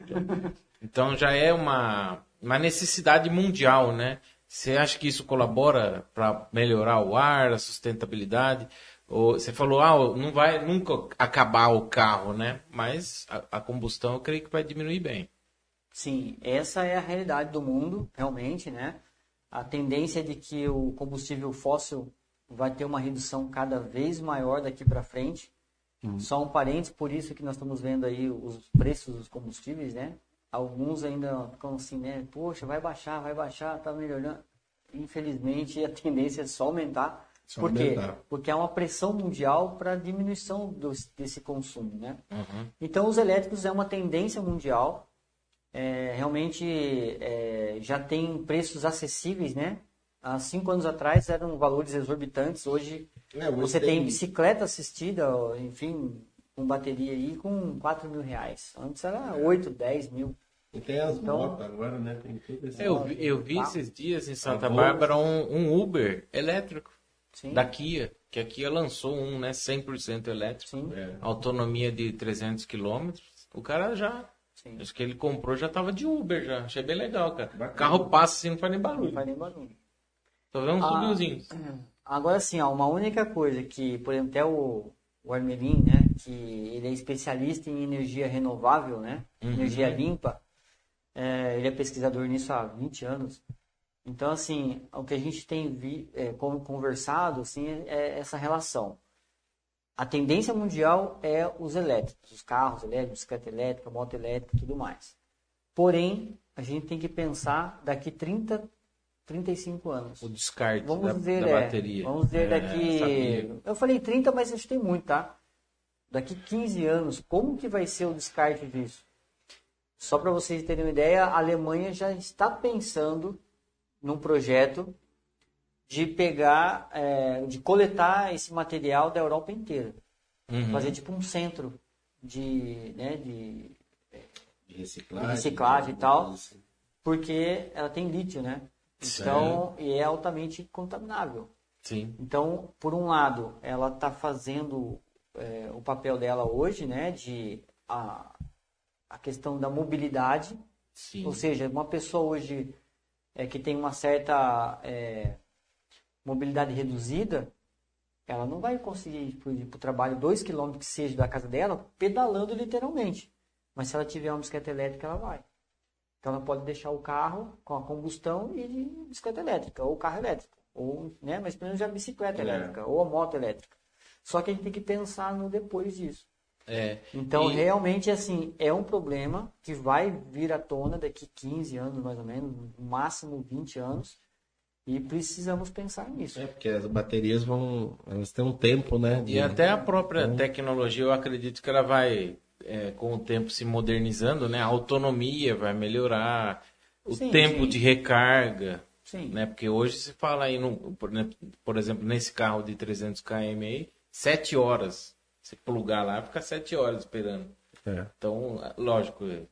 Então, já é uma, uma necessidade mundial, né? Você acha que isso colabora para melhorar o ar, a sustentabilidade? Ou você falou, ah, não vai nunca acabar o carro, né? Mas a, a combustão eu creio que vai diminuir bem. Sim, essa é a realidade do mundo, realmente, né? A tendência é de que o combustível fóssil vai ter uma redução cada vez maior daqui para frente. Só um parênteses, por isso que nós estamos vendo aí os preços dos combustíveis, né? Alguns ainda ficam assim, né? Poxa, vai baixar, vai baixar, tá melhorando. Infelizmente, a tendência é só aumentar. Só por quê? aumentar. Porque há uma pressão mundial para diminuição dos- desse consumo, né? Uhum. Então, os elétricos é uma tendência mundial. É, realmente é, já tem preços acessíveis, né? Há cinco anos atrás eram valores exorbitantes. Hoje É, hoje você tem- tem bicicleta assistida, enfim, com bateria aí, com 4 mil reais. Antes era 8, 10 mil. E tem as Então- motos agora, né? Tem tudo esse Eu vi, eu vi esses dias em Santa Tá. Bárbara um, um Uber elétrico Sim, da Kia, que a Kia lançou um, né, 100% elétrico, sim, É. autonomia de 300 quilômetros. O cara já, sim. acho que ele comprou já tava de Uber já, achei bem legal, cara. Bacana. O carro passa assim, não faz nem Não barulho. faz nem barulho. Tô vendo uns Ah. Agora sim, ó, uma única coisa que, por exemplo, até o, o Armelin, né, que ele é especialista em energia renovável, né, Uhum. energia limpa, é, ele é pesquisador nisso há 20 anos. Então, assim, o que a gente tem vi, é, con- conversado, assim, é, essa relação. A tendência mundial é os elétricos, os carros elétricos, bicicleta elétrica, moto elétrica e tudo mais. Porém, a gente tem que pensar daqui 30, 35 anos. O descarte Vamos da, dizer, da é, bateria. Vamos dizer É, daqui. sabia. Eu falei 30, mas eu chutei muito, tá? Daqui 15 anos, como que vai ser o descarte disso? Só para vocês terem uma ideia, a Alemanha já está pensando num projeto de pegar, é, de coletar esse material da Europa inteira. Uhum. Fazer tipo um centro de, né, de De reciclagem. De reciclagem e tal. assim. porque ela tem lítio, né? Então, e é altamente contaminável. Sim. Então, por um lado, ela está fazendo é, o papel dela hoje, né, de a, a questão da mobilidade, Sim. ou seja, uma pessoa hoje é, que tem uma certa é, mobilidade reduzida, ela não vai conseguir ir para o trabalho dois quilômetros que seja da casa dela, pedalando literalmente. Mas se ela tiver uma bicicleta elétrica, ela vai. Então ela pode deixar o carro com a combustão e de bicicleta elétrica, ou carro elétrico, ou, né, mas pelo menos a bicicleta É. elétrica, ou a moto elétrica. Só que a gente tem que pensar no depois disso. É. Então, E- realmente, assim, é um problema que vai vir à tona daqui 15 anos, mais ou menos, no máximo 20 anos. E precisamos pensar nisso. É, porque as baterias vão. Elas têm um tempo, né? E de- até a própria tecnologia, eu acredito que ela vai, é, com o tempo, se modernizando, né? A autonomia vai melhorar, o Sim, tempo sim. de recarga, Sim. né? Porque hoje se fala aí, no, por, né, por exemplo, nesse carro de 300 km aí, 7 horas. Se plugar lá, fica 7 horas esperando. É. Então, lógico, né?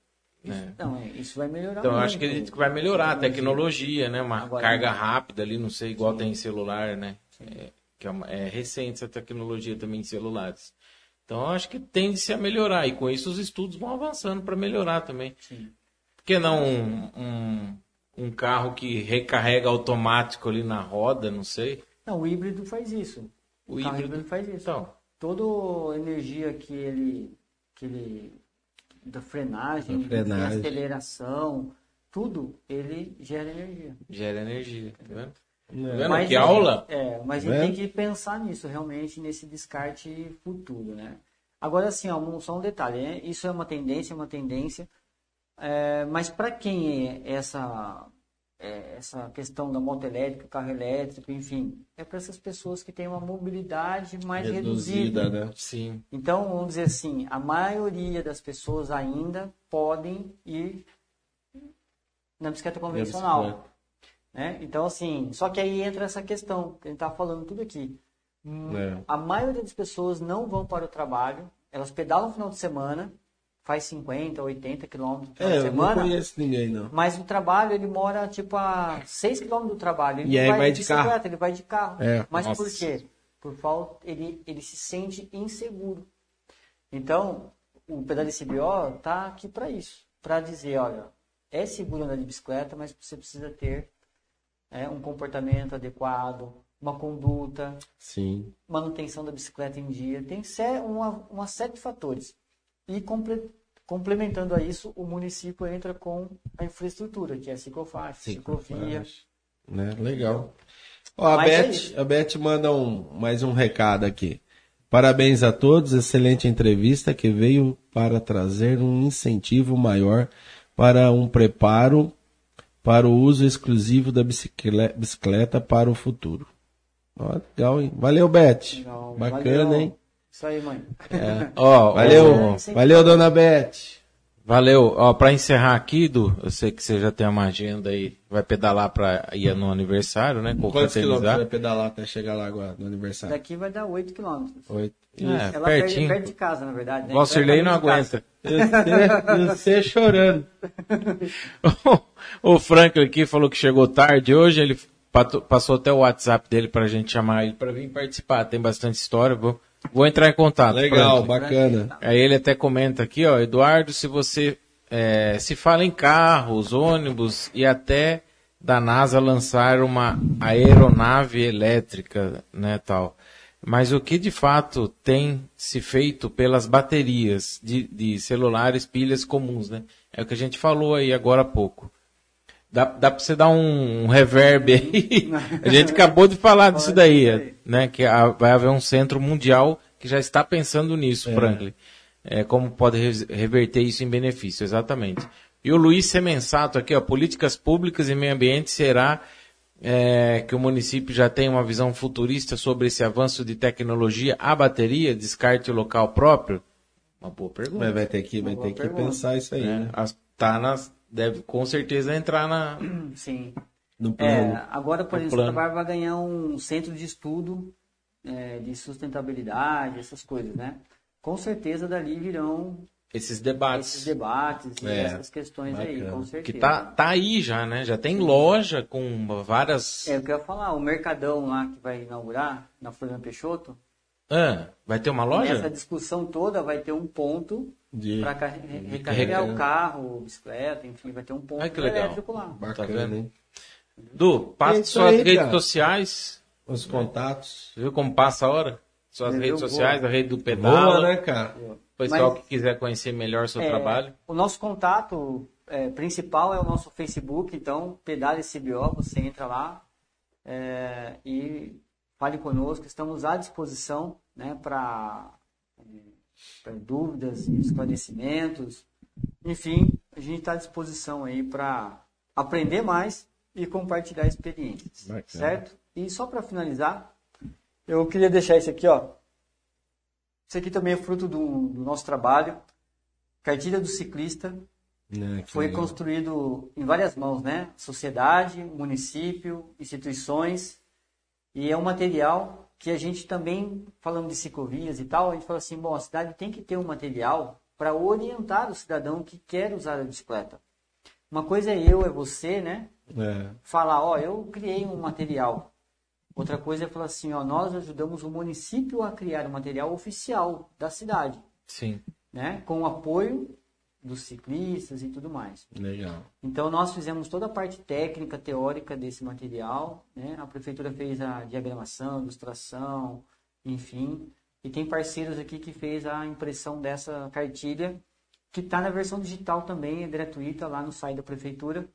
Então, é, isso vai melhorar Então, muito. acho que vai melhorar a tecnologia, né? Uma Agora- carga rápida ali, não sei, igual tem em celular, né? É, que é, uma- é recente essa tecnologia também em celulares. Então, eu acho que tende-se a melhorar. E com isso, os estudos vão avançando para melhorar também. Sim. Por que não um, um, um carro que recarrega automático ali na roda, não sei? Não, o híbrido faz isso. O O, carro híbrido- híbrido faz isso. Então, Toda a energia que ele, que ele da frenagem, Da frenagem. da aceleração, tudo, ele gera energia. gera energia, tá vendo? Tá vendo? Mas que a aula? gente- é, mas a Tá gente vendo? tem que pensar nisso, realmente, nesse descarte futuro, né? Agora, assim, ó, só um detalhe, né? isso é uma tendência, é uma tendência, é, mas para quem é essa, é, essa questão da moto elétrica, carro elétrico, enfim, é para essas pessoas que têm uma mobilidade mais reduzida. Reduzida, né? Sim. Então, vamos dizer assim, a maioria das pessoas ainda podem ir na bicicleta convencional. bicicleta. Né? Então, assim, só que aí entra essa questão, que a gente está falando tudo aqui. É. A maioria das pessoas não vão para o trabalho, elas pedalam no final de semana, faz 50, 80 quilômetros final É, de eu não semana, conheço ninguém, não. mas o trabalho, ele mora tipo a 6 quilômetros do trabalho. Ele E aí vai de bicicleta, carro. ele vai de carro. É, mas nossa. por quê? Por falta, ele, ele se sente inseguro. Então, o Pedal CBO tá aqui para isso, para dizer, olha, é seguro andar de bicicleta, mas você precisa ter é, um comportamento adequado, uma conduta, Sim. manutenção da bicicleta em dia, tem sé- uma, uma série de fatores. E comple- complementando a isso, o município entra com a infraestrutura, que é ciclofaixa, ciclovia. Né? Legal. Ó, a, Mas é Beth, isso. a Beth manda um, mais um recado aqui. Parabéns a todos, excelente entrevista que veio para trazer um incentivo maior para um preparo para o uso exclusivo da bicicleta, bicicleta para o futuro. Ó, legal, hein? Valeu, Beth. Legal, Bacana, valeu. hein? Isso aí, mãe. Ó, Valeu, valeu, dona Beth. Valeu. Ó, pra encerrar aqui, Du, eu sei que você já tem uma agenda aí, vai pedalar pra ir no aniversário, né? Quantos quilômetros você vai pedalar até chegar lá agora no aniversário? Daqui vai dar 8 quilômetros. Oito. É, Ela perde pertinho. perto de casa, na verdade. Né? Valcirlei não aguenta. Você, chorando. o Franklin aqui falou que chegou tarde hoje, ele passou até o WhatsApp dele pra gente chamar ele pra vir participar. Tem bastante história, vou, vou entrar em contato. Legal, bacana. Aí ele até comenta aqui, ó, Eduardo, se você é, se fala em carros, ônibus e até da NASA lançar uma aeronave elétrica, né, tal. Mas o que de fato tem se feito pelas baterias de, de celulares, pilhas comuns, né? É o que a gente falou aí agora há pouco. Dá, dá pra você dar um, um reverb aí. A gente acabou de falar disso daí, né? Que a- vai haver um centro mundial que já está pensando nisso, Franklin. É, como pode re- reverter isso em benefício, exatamente. E o Luiz Semensato aqui, ó, políticas públicas e meio ambiente será é, que o município já tem uma visão futurista sobre esse avanço de tecnologia a bateria, descarte local próprio? Uma boa pergunta. Mas vai ter que, vai ter que pergunta. pensar isso aí, né? né? As, tá nas, deve com certeza entrar na. Sim. No plano. É, agora, por exemplo, plano. o Trabalho vai ganhar um centro de estudo é, de sustentabilidade, essas coisas, né? Com certeza dali virão Esses debates. esses debates e É, essas questões aí, bacana. com certeza. Que tá, tá aí já, né? Já tem loja com várias. É eu ia falar, o Mercadão lá que vai inaugurar, na Floriano Peixoto, Ah, vai ter uma loja? nessa discussão toda vai ter um ponto De... para recarregar o carro, bicicleta, enfim, vai ter um ponto Ai, que legal. elétrico lá. Bacana, Tá vendo? hein? Du, passa É suas aí, redes cara. sociais. Os contatos. Viu como passa a hora? Suas Entendeu? redes sociais, Boa. a rede do pedal. Boa, né, cara? O pessoal Mas- que quiser conhecer melhor o seu É, trabalho. O nosso contato é, principal é o nosso Facebook, então Pedale CBO, você entra lá é, e fale conosco, estamos à disposição né, para dúvidas e esclarecimentos. Enfim, a gente está à disposição aí para aprender mais e compartilhar experiências, Bacana. certo? E só para finalizar, eu queria deixar isso aqui, ó. Isso aqui também é fruto do, do nosso trabalho. Cartilha do ciclista que foi legal. construído em várias mãos, né? Sociedade, município, instituições. E é um material que a gente também, falando de ciclovias e tal, a gente fala assim, bom, a cidade tem que ter um material para orientar o cidadão que quer usar a bicicleta. Uma coisa é eu, é você, né? É. Falar, ó, eu criei um material. Outra coisa é falar assim, ó, nós ajudamos o município a criar um material oficial da cidade, Sim. né? Com o apoio dos ciclistas e tudo mais. Legal. Então nós fizemos toda a parte técnica, teórica desse material, né? A prefeitura fez a diagramação, ilustração, enfim, e tem parceiros aqui que fez a impressão dessa cartilha, que está na versão digital também, é gratuita lá no site da prefeitura.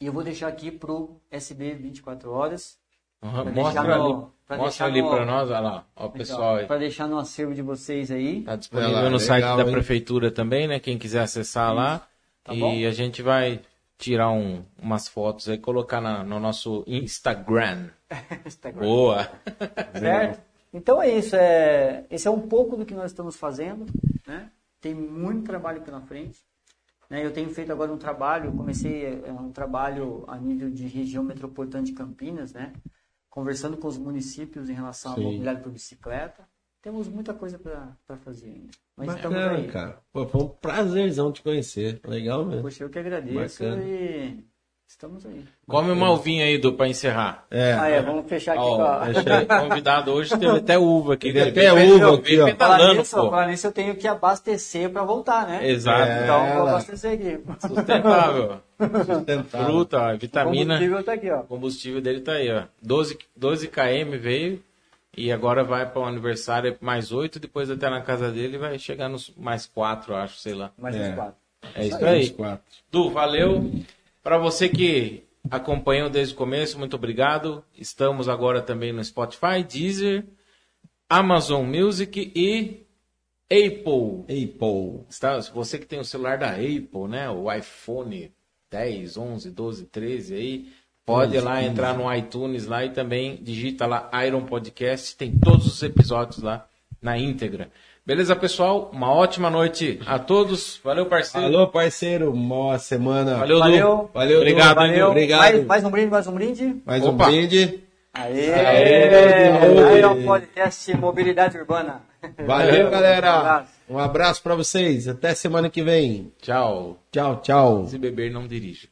E eu vou deixar aqui pro SB 24 horas. Uhum. Mostra no- ali, pra mostra ali no- pra nós, olha lá. Ó, o pessoal aí. Para deixar no acervo de vocês aí. Tá disponível lá, no site legal, da hein? prefeitura também, né? Quem quiser acessar lá. Tá e bom? a gente vai tirar um- umas fotos aí, colocar na- no nosso Instagram. Instagram. Boa! Certo? Então é isso. É, esse é um pouco do que nós estamos fazendo. Né? Tem muito trabalho pela frente. Né? Eu tenho feito agora um trabalho, comecei é, um trabalho a nível de região metropolitana de Campinas, né? Conversando com os municípios em relação à Sim. mobilidade por bicicleta. Temos muita coisa para fazer ainda. Mas Bacana, cara. Pô, foi um prazerzão te conhecer. Legal mesmo. Poxa, eu que agradeço Bacana. e estamos aí. Come uma uvinha aí, Du, pra encerrar. É. Ah, é, vamos fechar aqui Ó, com a... convidado hoje, teve até uva aqui. Teve Veio até uva aqui, ó. Falar pedalando, nisso, pô. falar nisso, eu tenho que abastecer para voltar, né? Exato. É. Então, vou Ela. abastecer aqui. Sustentável. Sustentável. Fruta, ó, O vitamina. combustível tá aqui, ó. O combustível dele tá aí, ó. 12, 12 km veio e agora vai para o aniversário mais 8, depois até na casa dele vai chegar nos mais 4, acho, sei lá. Mais É. uns quatro. É isso aí. 24. Du, valeu. Para você que acompanhou desde o começo, muito obrigado. Estamos agora também no Spotify, Deezer, Amazon Music e Apple. Pô. Está, você que tem o celular da Apple, né? O iPhone 10, 11, 12, 13 aí, pode lá entrar no iTunes lá e também digita lá Iron Podcast, tem todos os episódios lá na íntegra. Beleza, pessoal? Uma ótima noite a todos. Valeu, parceiro. Alô, parceiro. Boa semana. Valeu, Du. Valeu. Valeu, Obrigado, Du. Valeu. Obrigado. Mais, mais um brinde, mais um brinde. Mais Opa. um brinde. Aê! Aê. Aí é o podcast Mobilidade Urbana. Valeu, Um galera. abraço. Um abraço pra vocês. Até semana que vem. Tchau. Tchau, tchau. Se beber, não dirija.